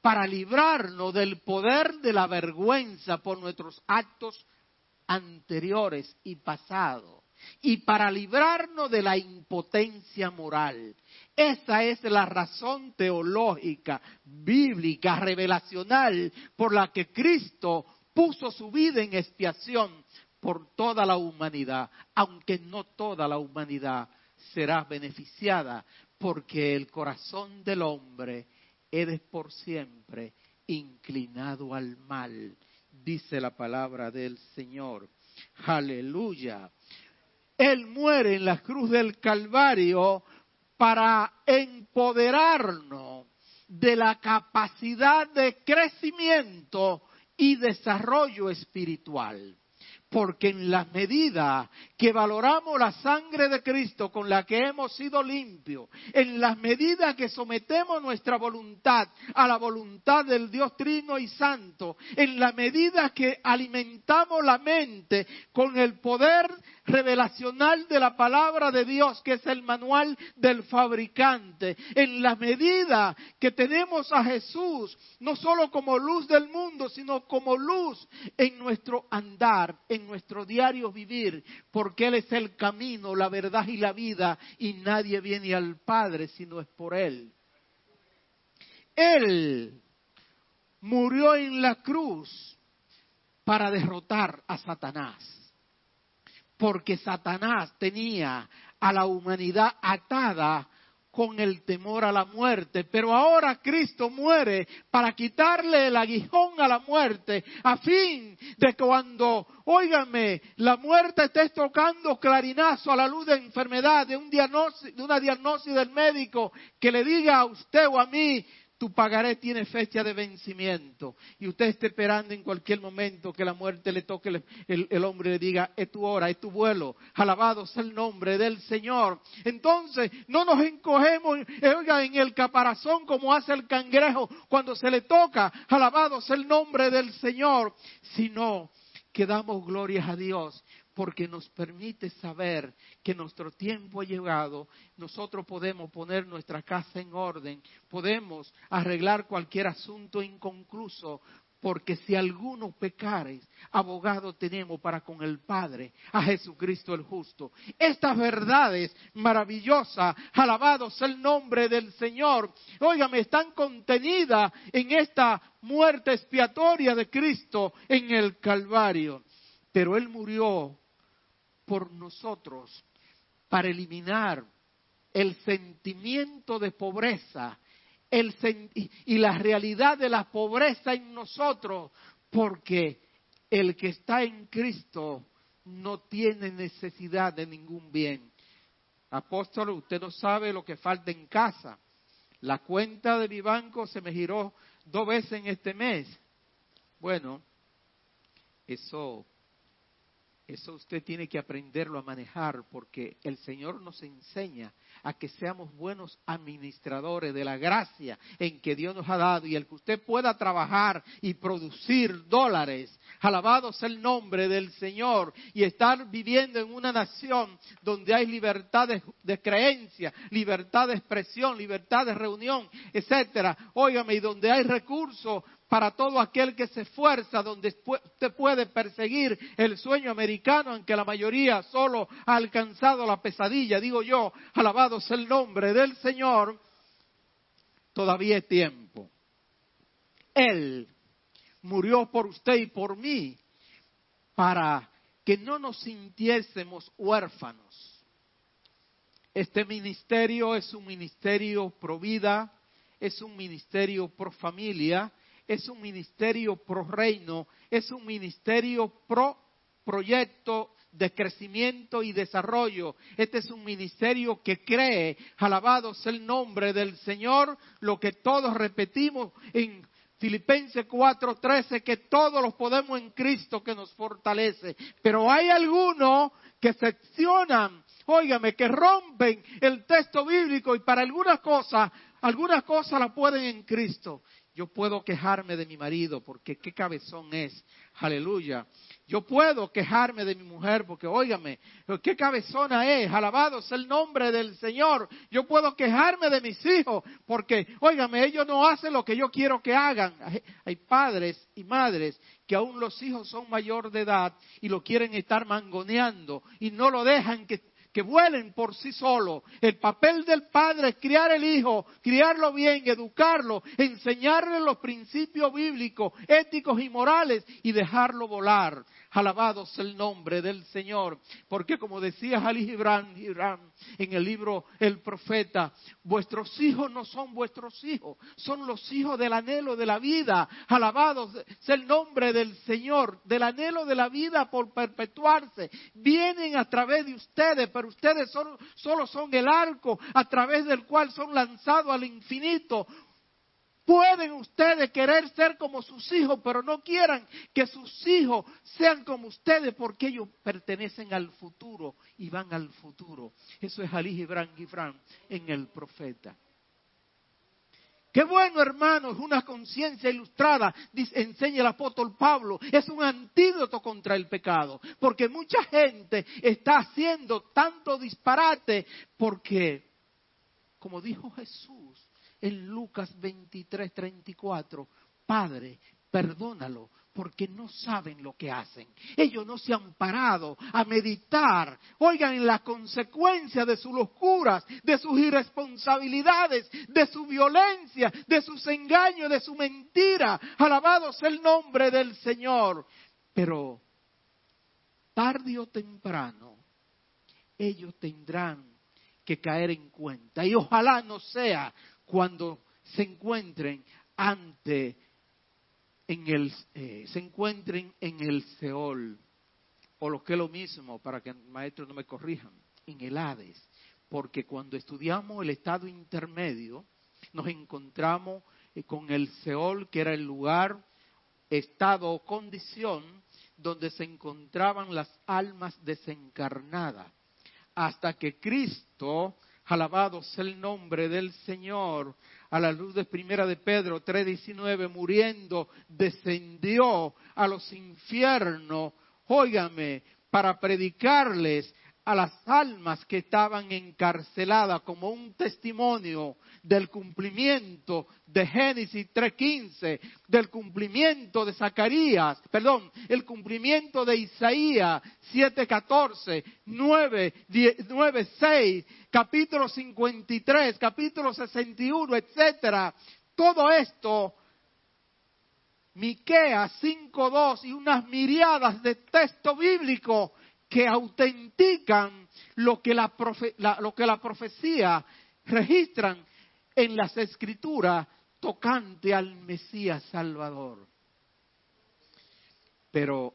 para librarnos del poder de la vergüenza por nuestros actos anteriores y pasados y para librarnos de la impotencia moral. Esa es la razón teológica, bíblica, revelacional, por la que Cristo puso su vida en expiación por toda la humanidad, aunque no toda la humanidad será beneficiada, porque el corazón del hombre es por siempre inclinado al mal, dice la palabra del Señor. Aleluya. Él muere en la cruz del Calvario para empoderarnos de la capacidad de crecimiento y desarrollo espiritual, Porque en la medida que valoramos la sangre de Cristo con la que hemos sido limpios, en la medida que sometemos nuestra voluntad a la voluntad del Dios Trino y Santo, en la medida que alimentamos la mente con el poder revelacional de la palabra de Dios, que es el manual del fabricante, en la medida que tenemos a Jesús, no solo como luz del mundo, sino como luz en nuestro andar, en nuestro diario vivir, porque Él es el camino, la verdad y la vida, y nadie viene al Padre si no es por Él. Él murió en la cruz para derrotar a Satanás porque Satanás tenía a la humanidad atada con el temor a la muerte. Pero ahora Cristo muere para quitarle el aguijón a la muerte, a fin de cuando, óigame, la muerte esté tocando clarinazo a la luz de enfermedad, de, un diagnóstico, de una diagnosis del médico que le diga a usted o a mí, tu pagaré tiene fecha de vencimiento. Y usted esté esperando en cualquier momento que la muerte le toque el, el, hombre y le diga, es tu hora, es tu vuelo. Alabado sea el nombre del Señor. Entonces, no nos encogemos, oiga, en el caparazón como hace el cangrejo cuando se le toca. Alabado sea el nombre del Señor. Sino que damos glorias a Dios porque nos permite saber que nuestro tiempo ha llegado, nosotros podemos poner nuestra casa en orden, podemos arreglar cualquier asunto inconcluso, porque si alguno pecare, abogado tenemos para con el Padre, a Jesucristo el justo. Estas verdades maravillosas, alabados el nombre del Señor, óigame, están contenidas en esta muerte expiatoria de Cristo en el Calvario. Pero Él murió por nosotros para eliminar el sentimiento de pobreza el, y la realidad de la pobreza en nosotros, porque el que está en Cristo no tiene necesidad de ningún bien. Apóstol, usted no sabe lo que falta en casa. La cuenta de mi banco se me giró dos veces en este mes. Bueno, eso eso usted tiene que aprenderlo a manejar porque el Señor nos enseña a que seamos buenos administradores de la gracia en que Dios nos ha dado y el que usted pueda trabajar y producir dólares. Alabado sea el nombre del Señor y estar viviendo en una nación donde hay libertad de, creencia, libertad de expresión, libertad de reunión, etcétera. Óigame, y donde hay recursos para todo aquel que se esfuerza, donde usted puede perseguir el sueño americano, en que la mayoría solo ha alcanzado la pesadilla, digo yo, alabado sea el nombre del Señor, todavía es tiempo. Él murió por usted y por mí para que no nos sintiésemos huérfanos. Este ministerio es un ministerio pro vida, es un ministerio pro familia, es un ministerio pro reino, es un ministerio pro proyecto de crecimiento y desarrollo. Este es un ministerio que cree, alabado sea el nombre del Señor, lo que todos repetimos en Filipenses 4:13, que todos los podemos en Cristo que nos fortalece. Pero hay algunos que seccionan, óigame, que rompen el texto bíblico y para algunas cosas, algunas cosas las pueden en Cristo. Yo puedo quejarme de mi marido porque qué cabezón es. Aleluya. Yo puedo quejarme de mi mujer porque, óigame, qué cabezona es. Alabado sea el nombre del Señor. Yo puedo quejarme de mis hijos porque, óigame, ellos no hacen lo que yo quiero que hagan. Hay padres y madres que aún los hijos son mayor de edad y lo quieren estar mangoneando y no lo dejan que que vuelen por sí solos. El papel del padre es criar el hijo, criarlo bien, educarlo, enseñarle los principios bíblicos, éticos y morales y dejarlo volar. Alabado sea el nombre del Señor. Porque como decía Jalí Gibran, en el libro El Profeta, vuestros hijos no son vuestros hijos, son los hijos del anhelo de la vida. Alabado sea el nombre del Señor, del anhelo de la vida por perpetuarse. Vienen a través de ustedes, pero ustedes solo son el arco a través del cual son lanzados al infinito Pueden ustedes querer ser como sus hijos, pero no quieran que sus hijos sean como ustedes porque ellos pertenecen al futuro y van al futuro. Eso es Ali Gibran Gibran en el profeta. Qué bueno, hermanos, una conciencia ilustrada, enseña el apóstol Pablo, es un antídoto contra el pecado, porque mucha gente está haciendo tanto disparate porque, como dijo Jesús en Lucas 23, 34, Padre, perdónalo, porque no saben lo que hacen. Ellos no se han parado a meditar, oigan, en las consecuencias de sus locuras, de sus irresponsabilidades, de su violencia, de sus engaños, de su mentira. Alabado sea el nombre del Señor. Pero tarde o temprano, ellos tendrán que caer en cuenta. Y ojalá no sea cuando se encuentren ante en el, eh, se encuentren en el Seol, o lo que es lo mismo, para que maestros no me corrijan, en el Hades, porque cuando estudiamos el estado intermedio, nos encontramos eh, con el Seol, que era el lugar, estado o condición donde se encontraban las almas desencarnadas, hasta que Cristo, alabado sea el nombre del Señor, a la luz de primera de Pedro 3:19, muriendo, descendió a los infiernos, óigame, para predicarles a las almas que estaban encarceladas como un testimonio del cumplimiento de Génesis 3.15, del cumplimiento de Zacarías, perdón, el cumplimiento de Isaías 7.14, 9.6, capítulo 53, capítulo 61, etcétera. Todo esto Miqueas 5.2 y unas miriadas de texto bíblico que autentican lo que la, lo que la profecía registran en las escrituras tocante al Mesías Salvador. Pero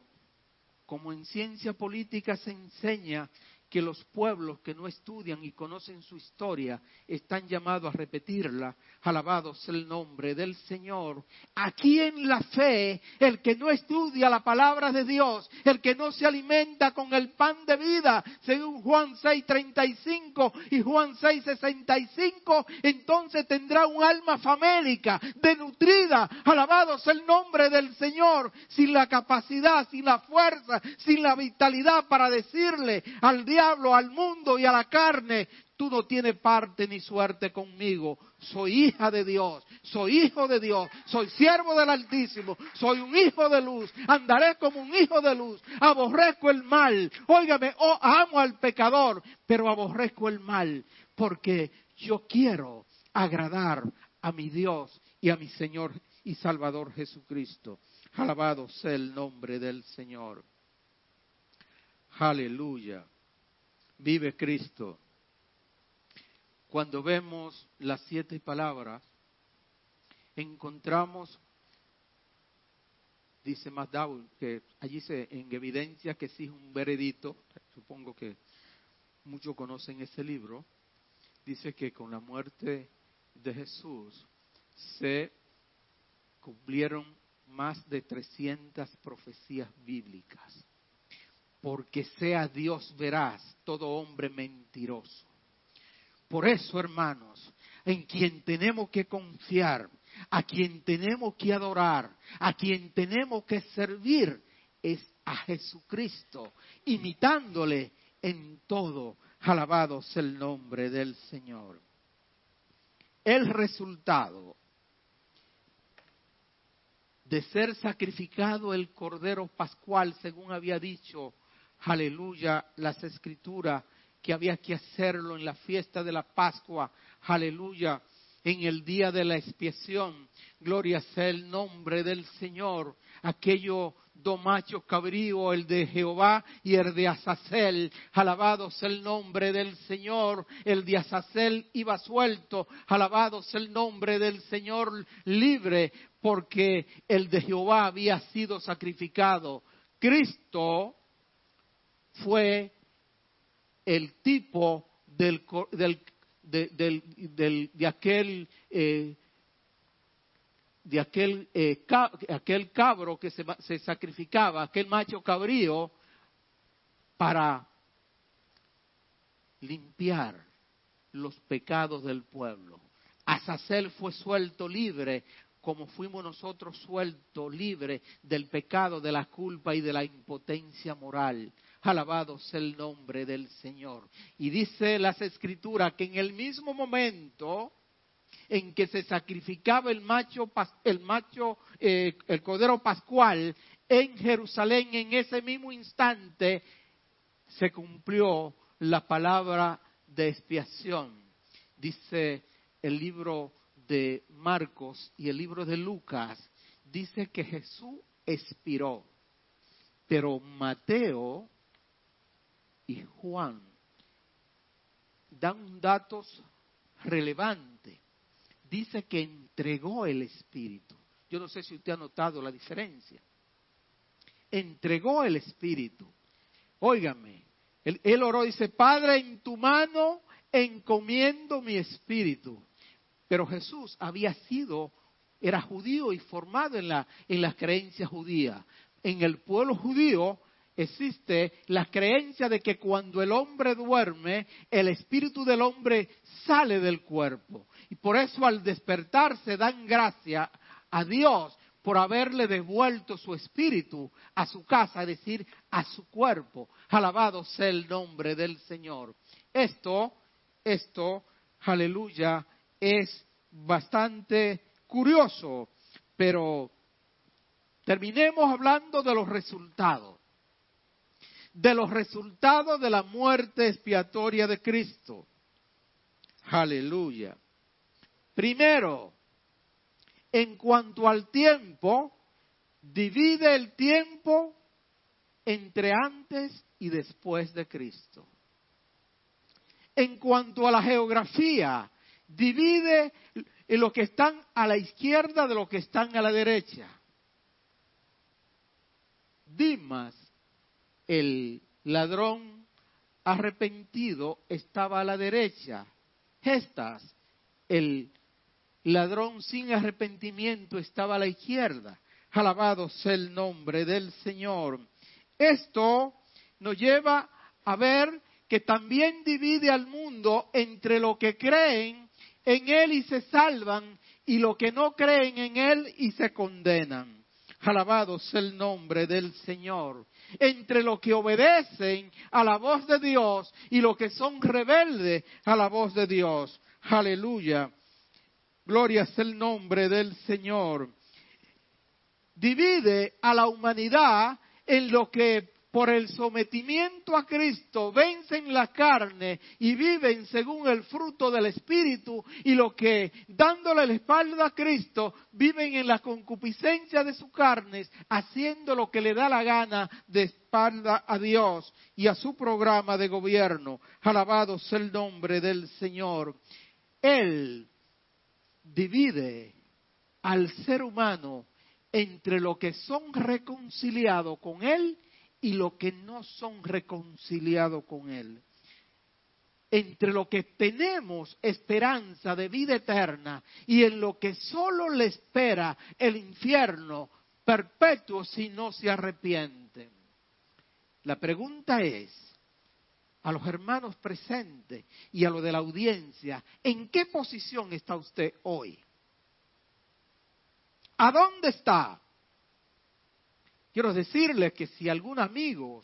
como en ciencia política se enseña que los pueblos que no estudian y conocen su historia están llamados a repetirla. Alabados el nombre del Señor. Aquí en la fe, el que no estudia la palabra de Dios, el que no se alimenta con el pan de vida, según Juan 6:35 y Juan 6:65, entonces tendrá un alma famélica, denutrida. Alabados el nombre del Señor, sin la capacidad, sin la fuerza, sin la vitalidad para decirle al diablo, diablo, al mundo y a la carne, tú no tienes parte ni suerte conmigo. Soy hija de Dios, soy hijo de Dios, soy siervo del Altísimo, soy un hijo de luz, andaré como un hijo de luz, aborrezco el mal. Óigame, oh, amo al pecador, pero aborrezco el mal, porque yo quiero agradar a mi Dios y a mi Señor y Salvador Jesucristo. Alabado sea el nombre del Señor. Aleluya vive Cristo. Cuando vemos las siete palabras, encontramos, dice McDowell, que allí se en evidencia que sí es un veredito, supongo que muchos conocen ese libro, dice que con la muerte de Jesús se cumplieron más de 300 profecías bíblicas porque sea Dios veraz, todo hombre mentiroso. Por eso, hermanos, en quien tenemos que confiar, a quien tenemos que adorar, a quien tenemos que servir, es a Jesucristo, imitándole en todo. Alabado el nombre del Señor. El resultado de ser sacrificado el Cordero Pascual, según había dicho aleluya, las escrituras, que había que hacerlo en la fiesta de la Pascua, aleluya, en el día de la expiación, gloria sea el nombre del Señor, aquello dos machos cabrío, el de Jehová y el de Azazel. Alabado sea el nombre del Señor. El de Azazel iba suelto. Alabado sea el nombre del Señor libre, porque el de Jehová había sido sacrificado. Cristo fue el tipo del, del, de aquel eh, de aquel, eh, aquel cabro que se, se, sacrificaba, aquel macho cabrío, para limpiar los pecados del pueblo. Azazel fue suelto libre como fuimos nosotros sueltos, libres del pecado, de la culpa y de la impotencia moral. Alabado sea el nombre del Señor. Y dice las escrituras que en el mismo momento en que se sacrificaba el macho, el macho, eh, el cordero pascual en Jerusalén, en ese mismo instante se cumplió la palabra de expiación. Dice el libro de Marcos y el libro de Lucas, dice que Jesús expiró, pero Mateo y Juan dan datos relevantes. Dice que entregó el Espíritu. Yo no sé si usted ha notado la diferencia. Entregó el Espíritu. Óigame, él, él oró, dice, Padre, en tu mano encomiendo mi espíritu. Pero Jesús había sido, era judío y formado en, la, en las creencias judías. En el pueblo judío existe la creencia de que cuando el hombre duerme, el espíritu del hombre sale del cuerpo. Y por eso al despertarse dan gracia a Dios por haberle devuelto su espíritu a su casa, es decir, a su cuerpo. Alabado sea el nombre del Señor. Esto, esto, aleluya, es bastante curioso, pero terminemos hablando de los resultados, de los resultados de la muerte expiatoria de Cristo. Aleluya. Primero, en cuanto al tiempo, divide el tiempo entre antes y después de Cristo. En cuanto a la geografía, divide los que están a la izquierda de los que están a la derecha. Dimas, el ladrón arrepentido, estaba a la derecha. Gestas, el ladrón sin arrepentimiento, estaba a la izquierda. Alabado sea el nombre del Señor. Esto nos lleva a ver que también divide al mundo entre lo que creen en Él y se salvan, y los que no creen en Él y se condenan. Alabado sea el nombre del Señor. Entre los que obedecen a la voz de Dios y los que son rebeldes a la voz de Dios. Aleluya. Gloria sea el nombre del Señor. Divide a la humanidad en lo que por el sometimiento a Cristo vencen la carne y viven según el fruto del Espíritu y lo que dándole la espalda a Cristo viven en la concupiscencia de sus carnes, haciendo lo que le da la gana de espalda a Dios y a su programa de gobierno. Alabado sea el nombre del Señor. Él divide al ser humano entre lo que son reconciliados con Él y los que no son reconciliados con Él. Entre lo que tenemos esperanza de vida eterna y en lo que solo le espera el infierno perpetuo si no se arrepienten. La pregunta es, a los hermanos presentes y a los de la audiencia, ¿en qué posición está usted hoy? ¿A dónde está? Quiero decirles que si algún amigo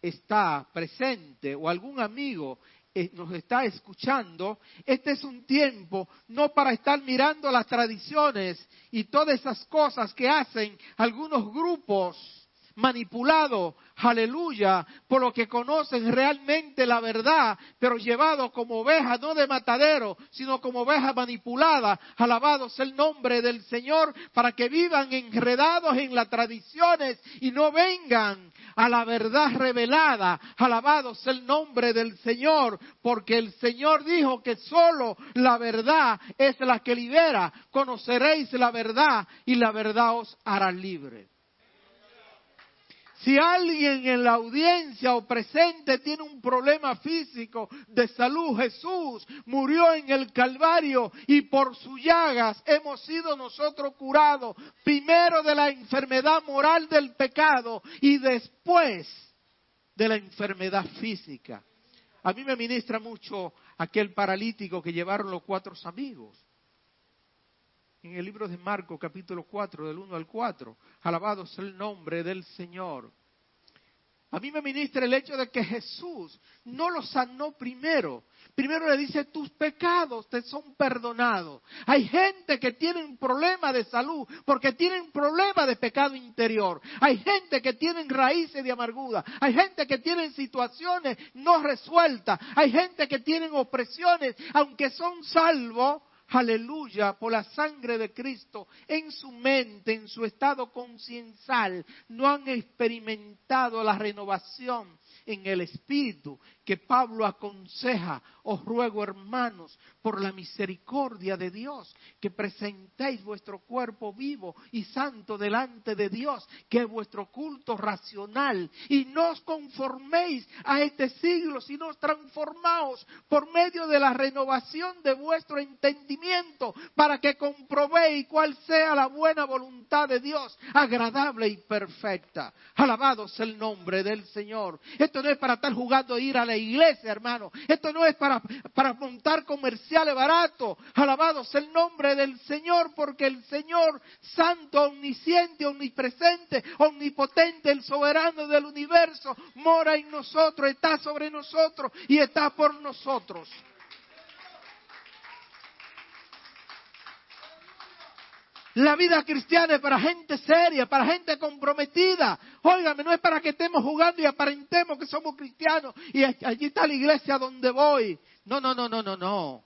está presente o algún amigo eh, nos está escuchando, este es un tiempo no para estar mirando las tradiciones y todas esas cosas que hacen algunos grupos manipulado, aleluya, por lo que conocen realmente la verdad, pero llevado como oveja, no de matadero, sino como oveja manipulada. Alabado sea el nombre del Señor, para que vivan enredados en las tradiciones y no vengan a la verdad revelada. Alabado sea el nombre del Señor, porque el Señor dijo que solo la verdad es la que libera. Conoceréis la verdad y la verdad os hará libre. Si alguien en la audiencia o presente tiene un problema físico de salud, Jesús murió en el Calvario y por sus llagas hemos sido nosotros curados, primero de la enfermedad moral del pecado y después de la enfermedad física. A mí me ministra mucho aquel paralítico que llevaron los cuatro amigos en el libro de Marcos capítulo 4, del 1 al 4. Alabado sea el nombre del Señor. A mí me ministra el hecho de que Jesús no lo sanó primero. Primero le dice, tus pecados te son perdonados. Hay gente que tiene un problema de salud porque tienen un problema de pecado interior. Hay gente que tiene raíces de amargura. Hay gente que tiene situaciones no resueltas. Hay gente que tiene opresiones, aunque son salvos, aleluya, por la sangre de Cristo, en su mente, en su estado conciencial, no han experimentado la renovación en el Espíritu que Pablo aconseja, os ruego hermanos, por la misericordia de Dios, que presentéis vuestro cuerpo vivo y santo delante de Dios, que es vuestro culto racional, y no os conforméis a este siglo, sino transformaos por medio de la renovación de vuestro entendimiento, para que comprobéis cuál sea la buena voluntad de Dios, agradable y perfecta. Alabado sea el nombre del Señor. No es para estar jugando a ir a la iglesia, hermano. Esto no es para, para montar comerciales baratos. Alabado sea el nombre del Señor, porque el Señor santo, omnisciente, omnipresente, omnipotente, el soberano del universo, mora en nosotros, está sobre nosotros y está por nosotros. La vida cristiana es para gente seria, para gente comprometida. Óigame, no es para que estemos jugando y aparentemos que somos cristianos y allí está la iglesia donde voy. No, no, no, no, no, no.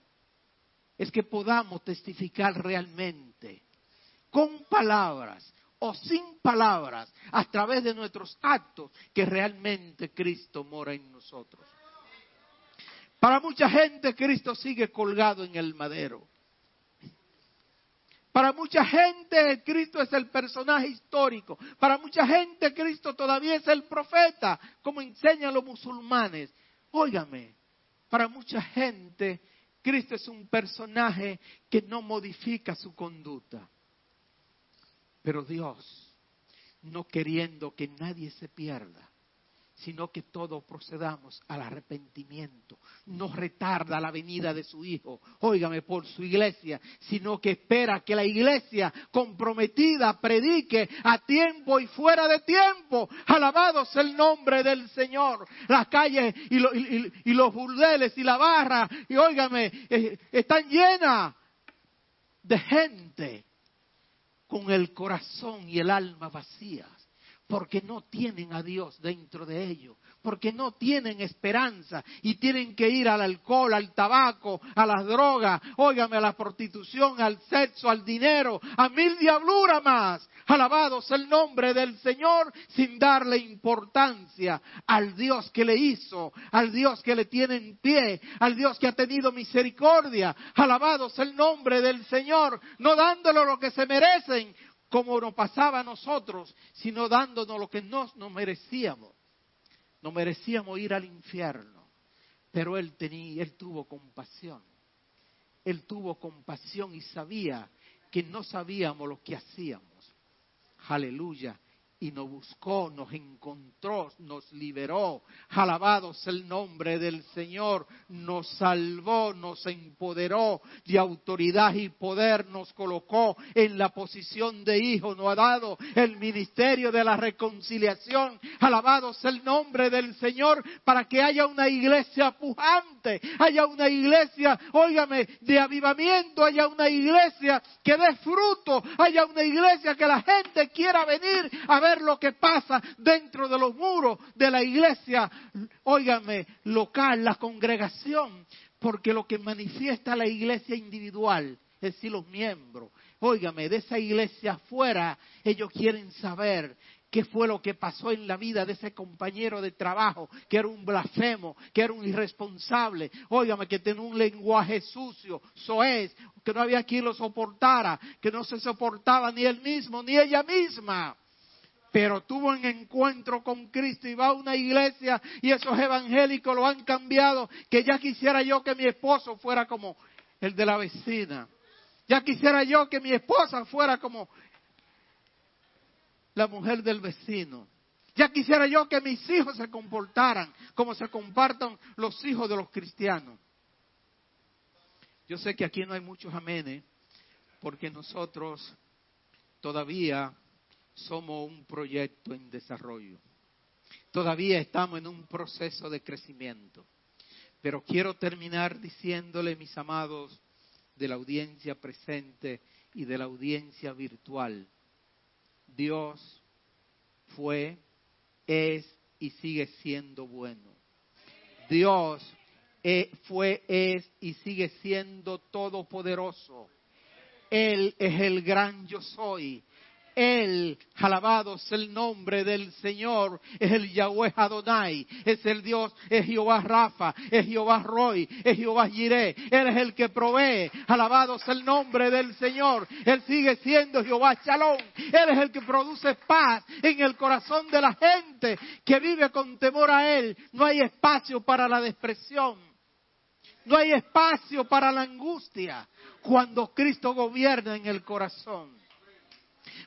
Es que podamos testificar realmente con palabras o sin palabras a través de nuestros actos que realmente Cristo mora en nosotros. Para mucha gente Cristo sigue colgado en el madero. Para mucha gente Cristo es el personaje histórico. Para mucha gente Cristo todavía es el profeta, como enseñan los musulmanes. Óigame, para mucha gente Cristo es un personaje que no modifica su conducta. Pero Dios, no queriendo que nadie se pierda, sino que todos procedamos al arrepentimiento. No retarda la venida de su Hijo, óigame, por su iglesia, sino que espera que la iglesia comprometida predique a tiempo y fuera de tiempo. Alabados el nombre del Señor. Las calles y, los burdeles y la barra, y óigame, eh, están llenas de gente con el corazón y el alma vacías porque no tienen a Dios dentro de ellos, porque no tienen esperanza y tienen que ir al alcohol, al tabaco, a las drogas, óigame, a la prostitución, al sexo, al dinero, a mil diabluras más. Alabados el nombre del Señor sin darle importancia al Dios que le hizo, al Dios que le tiene en pie, al Dios que ha tenido misericordia. Alabados el nombre del Señor, no dándole lo que se merecen, como nos pasaba a nosotros, sino dándonos lo que nos, merecíamos. No merecíamos ir al infierno, pero él tenía, él tuvo compasión. Él tuvo compasión y sabía que no sabíamos lo que hacíamos. Aleluya y nos buscó, nos encontró, nos liberó. Alabados el nombre del Señor, nos salvó, nos empoderó de autoridad y poder, nos colocó en la posición de hijo, nos ha dado el ministerio de la reconciliación. Alabados el nombre del Señor para que haya una iglesia pujante, haya una iglesia, óigame, de avivamiento, haya una iglesia que dé fruto, haya una iglesia que la gente quiera venir a ver lo que pasa dentro de los muros de la iglesia, óigame, local, la congregación, porque lo que manifiesta la iglesia individual, es decir, los miembros, óigame, de esa iglesia afuera, ellos quieren saber qué fue lo que pasó en la vida de ese compañero de trabajo, que era un blasfemo, que era un irresponsable, óigame, que tenía un lenguaje sucio, soez, que no había quien lo soportara, que no se soportaba ni él mismo ni ella misma. Pero tuvo un encuentro con Cristo y va a una iglesia y esos evangélicos lo han cambiado, que ya quisiera yo que mi esposo fuera como el de la vecina. Ya quisiera yo que mi esposa fuera como la mujer del vecino. Ya quisiera yo que mis hijos se comportaran como se compartan los hijos de los cristianos. Yo sé que aquí no hay muchos amenes, porque nosotros todavía somos un proyecto en desarrollo. Todavía estamos en un proceso de crecimiento. Pero quiero terminar diciéndole, mis amados, de la audiencia presente y de la audiencia virtual, Dios fue, es y sigue siendo bueno. Dios eh, fue, es y sigue siendo todopoderoso. Él es el gran yo soy. Él, alabado es el nombre del Señor, es el Yahweh Adonai, es el Dios, es Jehová Rafa, es Jehová Roy, es Jehová Jireh, Él es el que provee, alabado es el nombre del Señor, Él sigue siendo Jehová Shalom, Él es el que produce paz en el corazón de la gente que vive con temor a Él, no hay espacio para la depresión, no hay espacio para la angustia cuando Cristo gobierna en el corazón.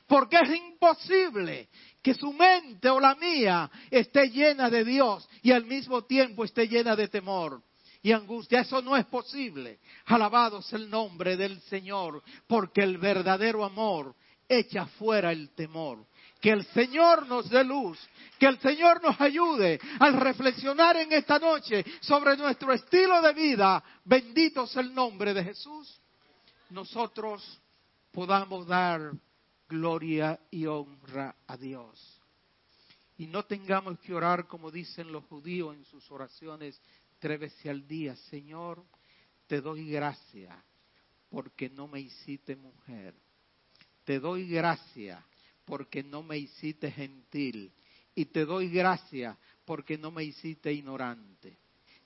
Porque es imposible que su mente o la mía esté llena de Dios y al mismo tiempo esté llena de temor y angustia. Eso no es posible. Alabado sea el nombre del Señor, porque el verdadero amor echa fuera el temor. Que el Señor nos dé luz, que el Señor nos ayude al reflexionar en esta noche sobre nuestro estilo de vida. Bendito sea el nombre de Jesús. Nosotros podamos dar gloria y honra a Dios. Y no tengamos que orar como dicen los judíos en sus oraciones tres veces al día. Señor, te doy gracia porque no me hiciste mujer. Te doy gracia porque no me hiciste gentil. Y te doy gracia porque no me hiciste ignorante.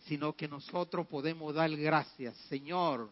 Sino que nosotros podemos dar gracias, Señor,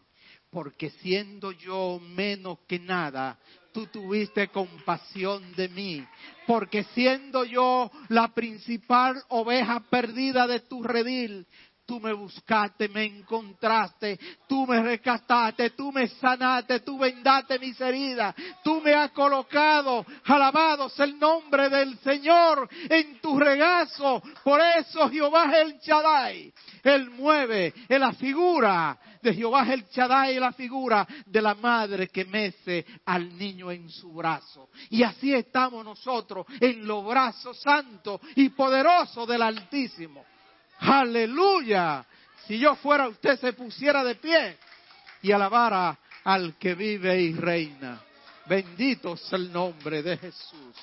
porque siendo yo menos que nada, tú tuviste compasión de mí, porque siendo yo la principal oveja perdida de tu redil, tú me buscaste, me encontraste, tú me rescataste, tú me sanaste, tú vendaste mis heridas, tú me has colocado, alabado sea el nombre del Señor en tu regazo. Por eso Jehová el Shaddai, él mueve en la figura de Jehová es el Shaddai, la figura de la madre que mece al niño en su brazo. Y así estamos nosotros en los brazos santos y poderosos del Altísimo. Aleluya. Si yo fuera usted se pusiera de pie y alabara al que vive y reina. Bendito sea el nombre de Jesús.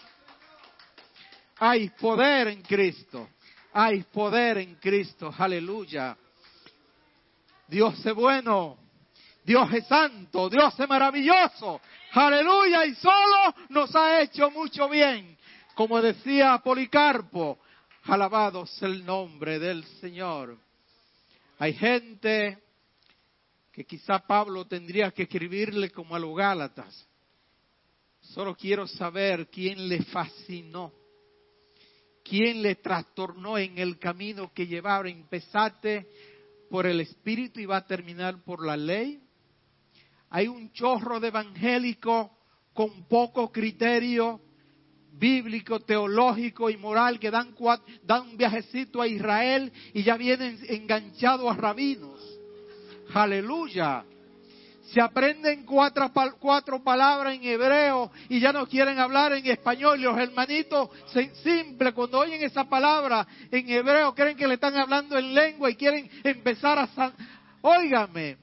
Hay poder en Cristo. Hay poder en Cristo. Aleluya. Dios es bueno. Dios es santo. Dios es maravilloso. Aleluya. Y solo nos ha hecho mucho bien. Como decía Policarpo, Alabado sea el nombre del Señor. Hay gente que quizá Pablo tendría que escribirle como a los Gálatas. Solo quiero saber quién le fascinó, quién le trastornó en el camino que llevaba. Empezaste por el Espíritu y va a terminar por la ley. Hay un chorro de evangélico con poco criterio bíblico, teológico y moral que dan, dan un viajecito a Israel y ya vienen enganchados a rabinos. Aleluya. Se aprenden cuatro, palabras en hebreo y ya no quieren hablar en español. Los hermanitos simples, cuando oyen esa palabra en hebreo, creen que le están hablando en lengua y quieren empezar a... Óigame.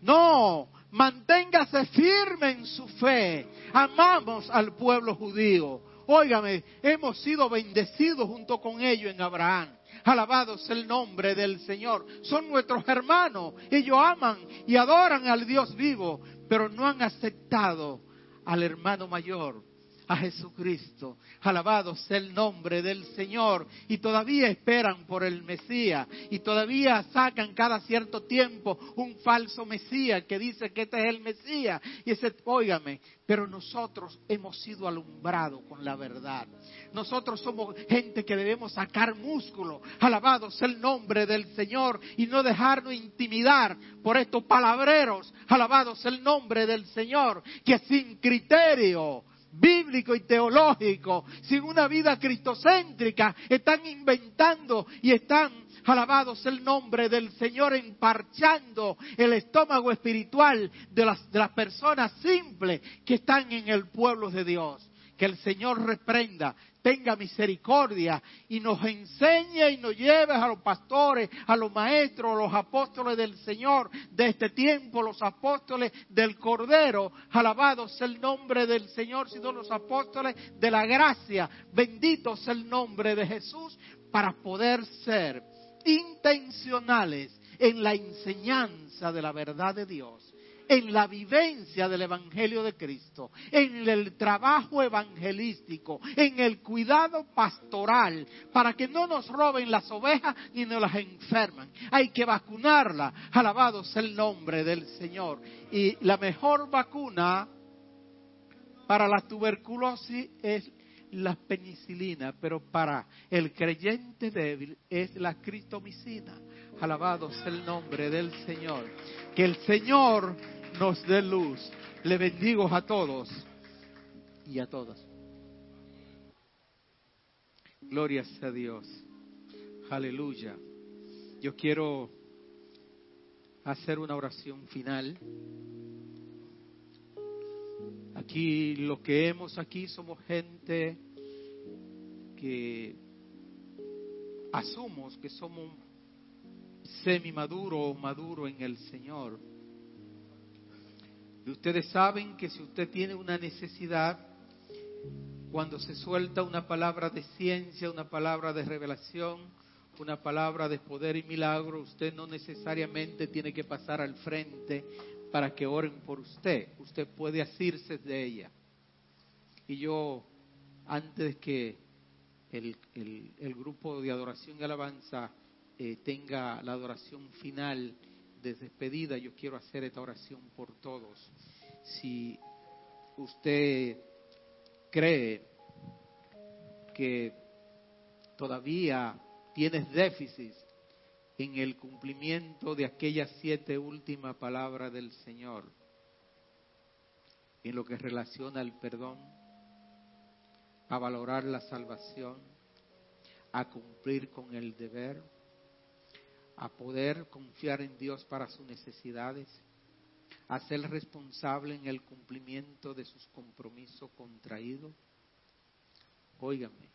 No, manténgase firme en su fe. Amamos al pueblo judío. Óigame, hemos sido bendecidos junto con ellos en Abraham. Alabado sea el nombre del Señor. Son nuestros hermanos. Ellos aman y adoran al Dios vivo, pero no han aceptado al hermano mayor, a Jesucristo. Alabado sea el nombre del Señor. Y todavía esperan por el Mesías. Y todavía sacan cada cierto tiempo un falso Mesías que dice que este es el Mesías. Y ese, óigame, pero nosotros hemos sido alumbrados con la verdad. Nosotros somos gente que debemos sacar músculo. Alabado sea el nombre del Señor y no dejarnos intimidar por estos palabreros. Alabado sea el nombre del Señor que sin criterio bíblico y teológico, sin una vida cristocéntrica, están inventando y están, alabados el nombre del Señor, emparchando el estómago espiritual de las, de las personas simples que están en el pueblo de Dios. Que el Señor reprenda tenga misericordia y nos enseñe y nos lleve a los pastores, a los maestros, a los apóstoles del Señor de este tiempo, los apóstoles del Cordero, alabados el nombre del Señor, sino los apóstoles de la gracia, benditos el nombre de Jesús, para poder ser intencionales en la enseñanza de la verdad de Dios en la vivencia del Evangelio de Cristo, en el trabajo evangelístico, en el cuidado pastoral, para que no nos roben las ovejas ni nos las enferman. Hay que vacunarla. Alabado sea el nombre del Señor. Y la mejor vacuna para la tuberculosis es la penicilina, pero para el creyente débil es la cristomicina. Alabado sea el nombre del Señor. Que el Señor nos dé luz. Le bendigo a todos y a todas. Gloria a Dios. Aleluya. Yo quiero hacer una oración final. Aquí lo que hemos aquí somos gente que asumos que somos semi maduro o maduro en el Señor y ustedes saben que si usted tiene una necesidad, cuando se suelta una palabra de ciencia, una palabra de revelación, una palabra de poder y milagro, usted no necesariamente tiene que pasar al frente para que oren por usted. Usted puede asirse de ella. Y yo, antes que el, el, grupo de adoración y alabanza eh, tenga la adoración final, de despedida, yo quiero hacer esta oración por todos. Si usted cree que todavía tienes déficit en el cumplimiento de aquellas siete últimas palabras del Señor, en lo que relaciona al perdón, a valorar la salvación, a cumplir con el deber, a poder confiar en Dios para sus necesidades, a ser responsable en el cumplimiento de sus compromisos contraídos. Óigame,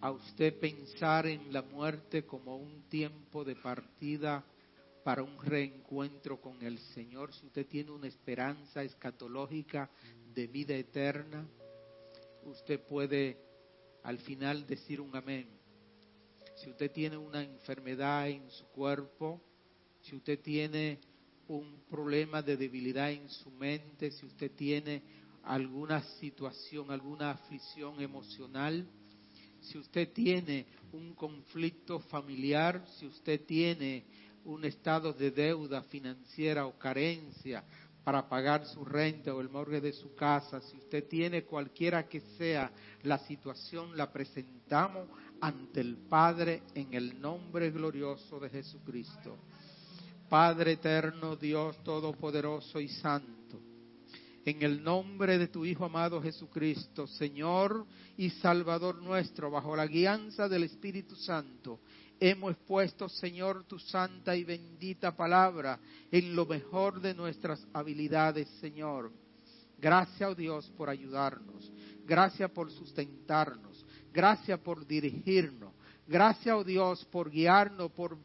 a usted pensar en la muerte como un tiempo de partida para un reencuentro con el Señor, si usted tiene una esperanza escatológica de vida eterna, usted puede al final decir un amén si usted tiene una enfermedad en su cuerpo, si usted tiene un problema de debilidad en su mente, si usted tiene alguna situación, alguna aflicción emocional, si usted tiene un conflicto familiar, si usted tiene un estado de deuda financiera o carencia para pagar su renta o el morgue de su casa, si usted tiene cualquiera que sea la situación, la presentamos ante el Padre en el nombre glorioso de Jesucristo. Padre eterno, Dios todopoderoso y santo, en el nombre de tu Hijo amado Jesucristo, Señor y Salvador nuestro, bajo la guianza del Espíritu Santo, hemos puesto, Señor, tu santa y bendita palabra en lo mejor de nuestras habilidades, Señor. Gracias, oh Dios, por ayudarnos. Gracias por sustentarnos. Gracias por dirigirnos. Gracias, oh Dios, por guiarnos, por,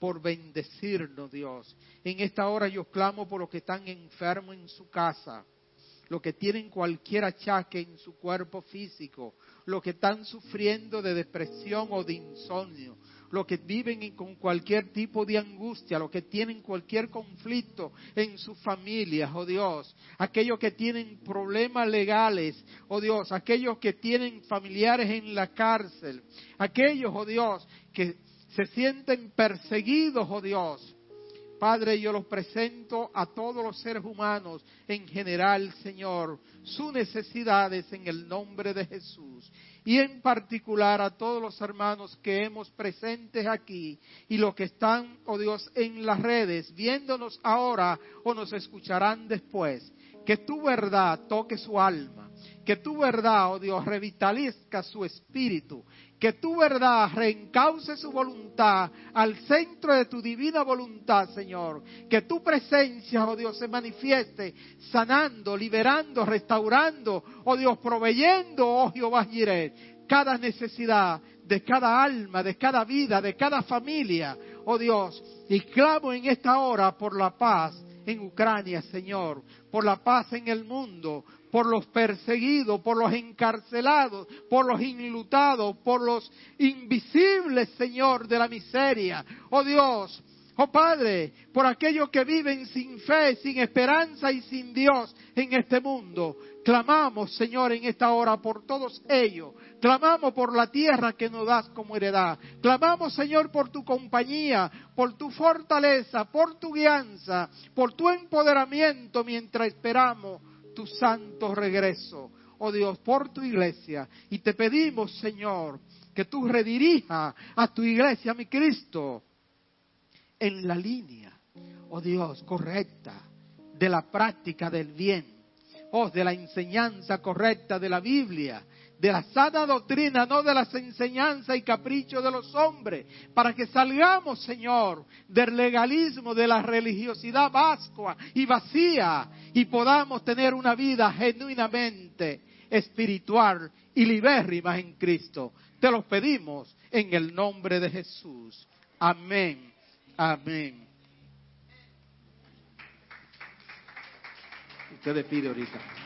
por bendecirnos, Dios. En esta hora yo clamo por los que están enfermos en su casa. los que tienen cualquier achaque en su cuerpo físico, los que están sufriendo de depresión o de insomnio, los que viven con cualquier tipo de angustia, los que tienen cualquier conflicto en sus familias, oh Dios, aquellos que tienen problemas legales, oh Dios, aquellos que tienen familiares en la cárcel, aquellos, oh Dios, que se sienten perseguidos, oh Dios. Padre, yo los presento a todos los seres humanos en general, Señor, sus necesidades en el nombre de Jesús y en particular a todos los hermanos que hemos presentes aquí y los que están, oh Dios, en las redes, viéndonos ahora o nos escucharán después. Que tu verdad toque su alma, que tu verdad, oh Dios, revitalizca su espíritu, que tu verdad reencauce su voluntad al centro de tu divina voluntad, Señor. Que tu presencia, oh Dios, se manifieste sanando, liberando, restaurando, oh Dios, proveyendo, oh Jehová Jireh, cada necesidad de cada alma, de cada vida, de cada familia, oh Dios. Y clamo en esta hora por la paz en Ucrania, Señor, por la paz en el mundo, por los perseguidos, por los encarcelados, por los inlutados, por los invisibles, Señor, de la miseria. Oh Dios, oh Padre, por aquellos que viven sin fe, sin esperanza y sin Dios en este mundo. Clamamos, Señor, en esta hora por todos ellos. Clamamos por la tierra que nos das como heredad. Clamamos, Señor, por tu compañía, por tu fortaleza, por tu guianza, por tu empoderamiento mientras esperamos tu santo regreso, oh Dios, por tu iglesia. Y te pedimos, Señor, que tú redirijas a tu iglesia, mi Cristo, en la línea, oh Dios, correcta de la práctica del bien, oh, de la enseñanza correcta de la Biblia, de la sana doctrina, no de las enseñanzas y caprichos de los hombres, para que salgamos, Señor, del legalismo, de la religiosidad vascua y vacía, y podamos tener una vida genuinamente espiritual y libérrima en Cristo. Te lo pedimos en el nombre de Jesús. Amén. Amén. Usted pide ahorita.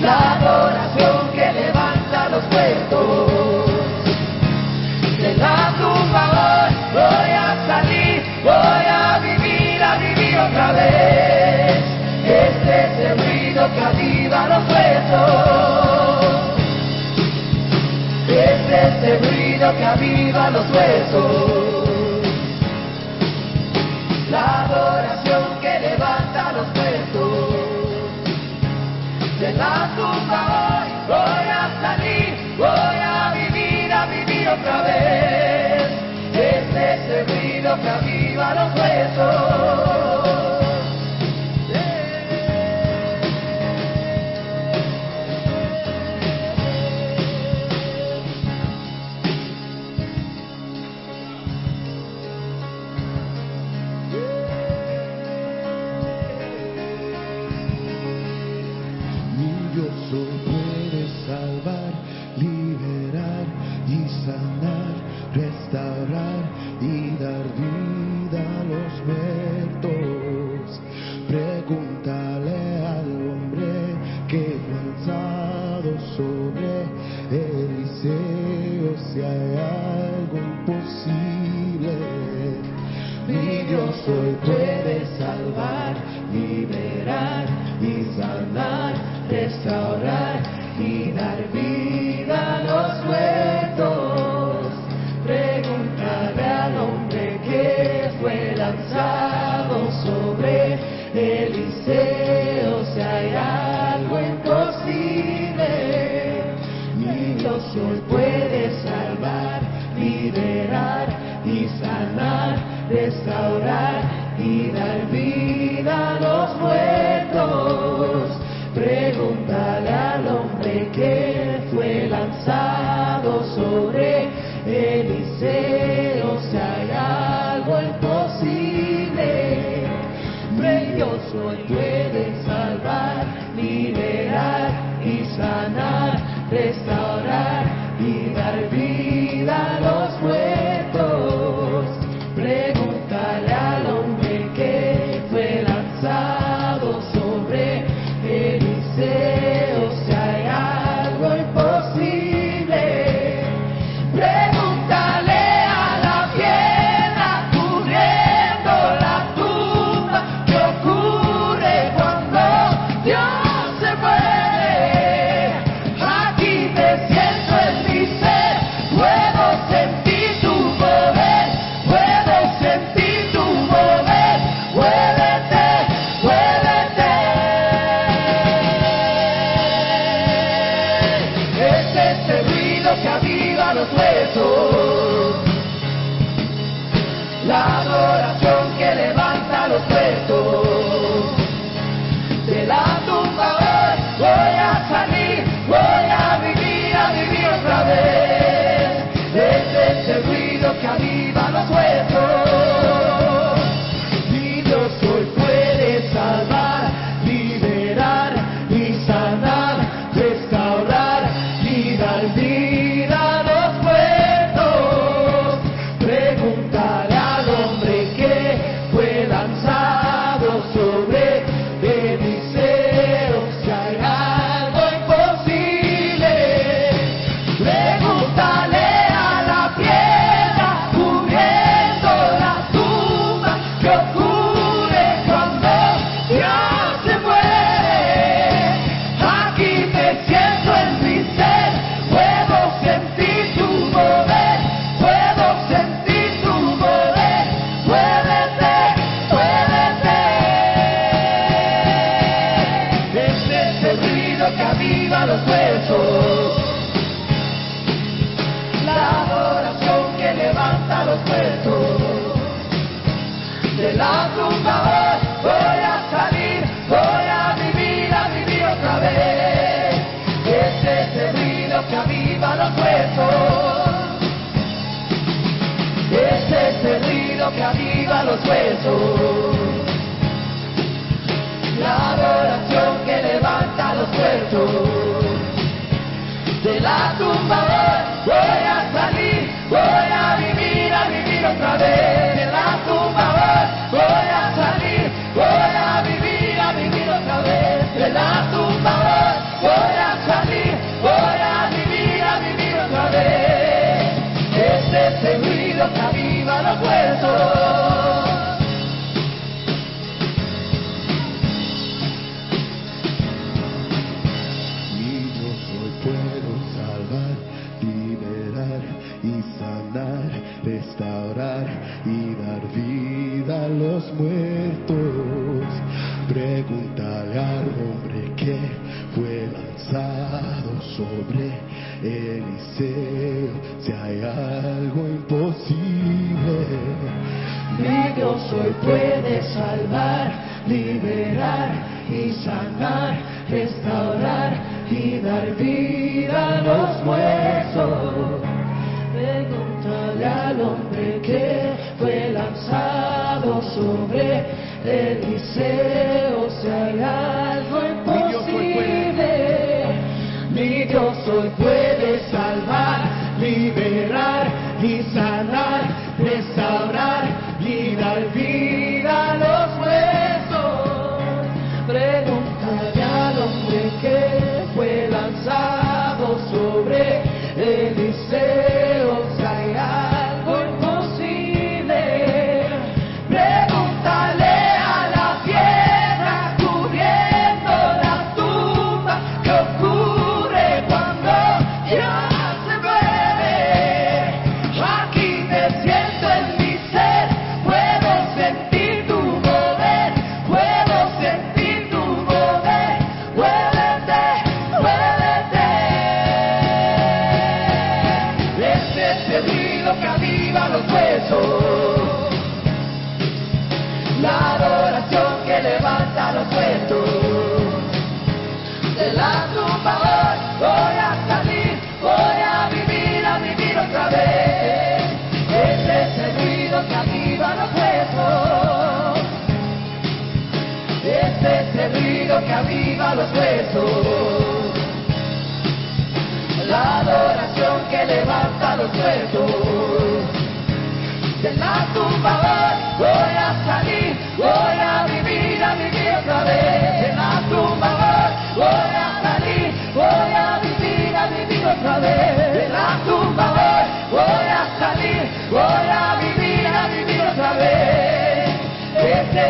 La adoración que levanta los huesos. Le da tu favor, voy a salir, voy a vivir, a vivir otra vez. Este es de ese ruido que aviva los huesos. Este es ese ruido que aviva los huesos. otra vez, este es el ruido que aviva los huesos.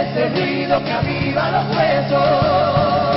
Ese ruido que aviva los huesos.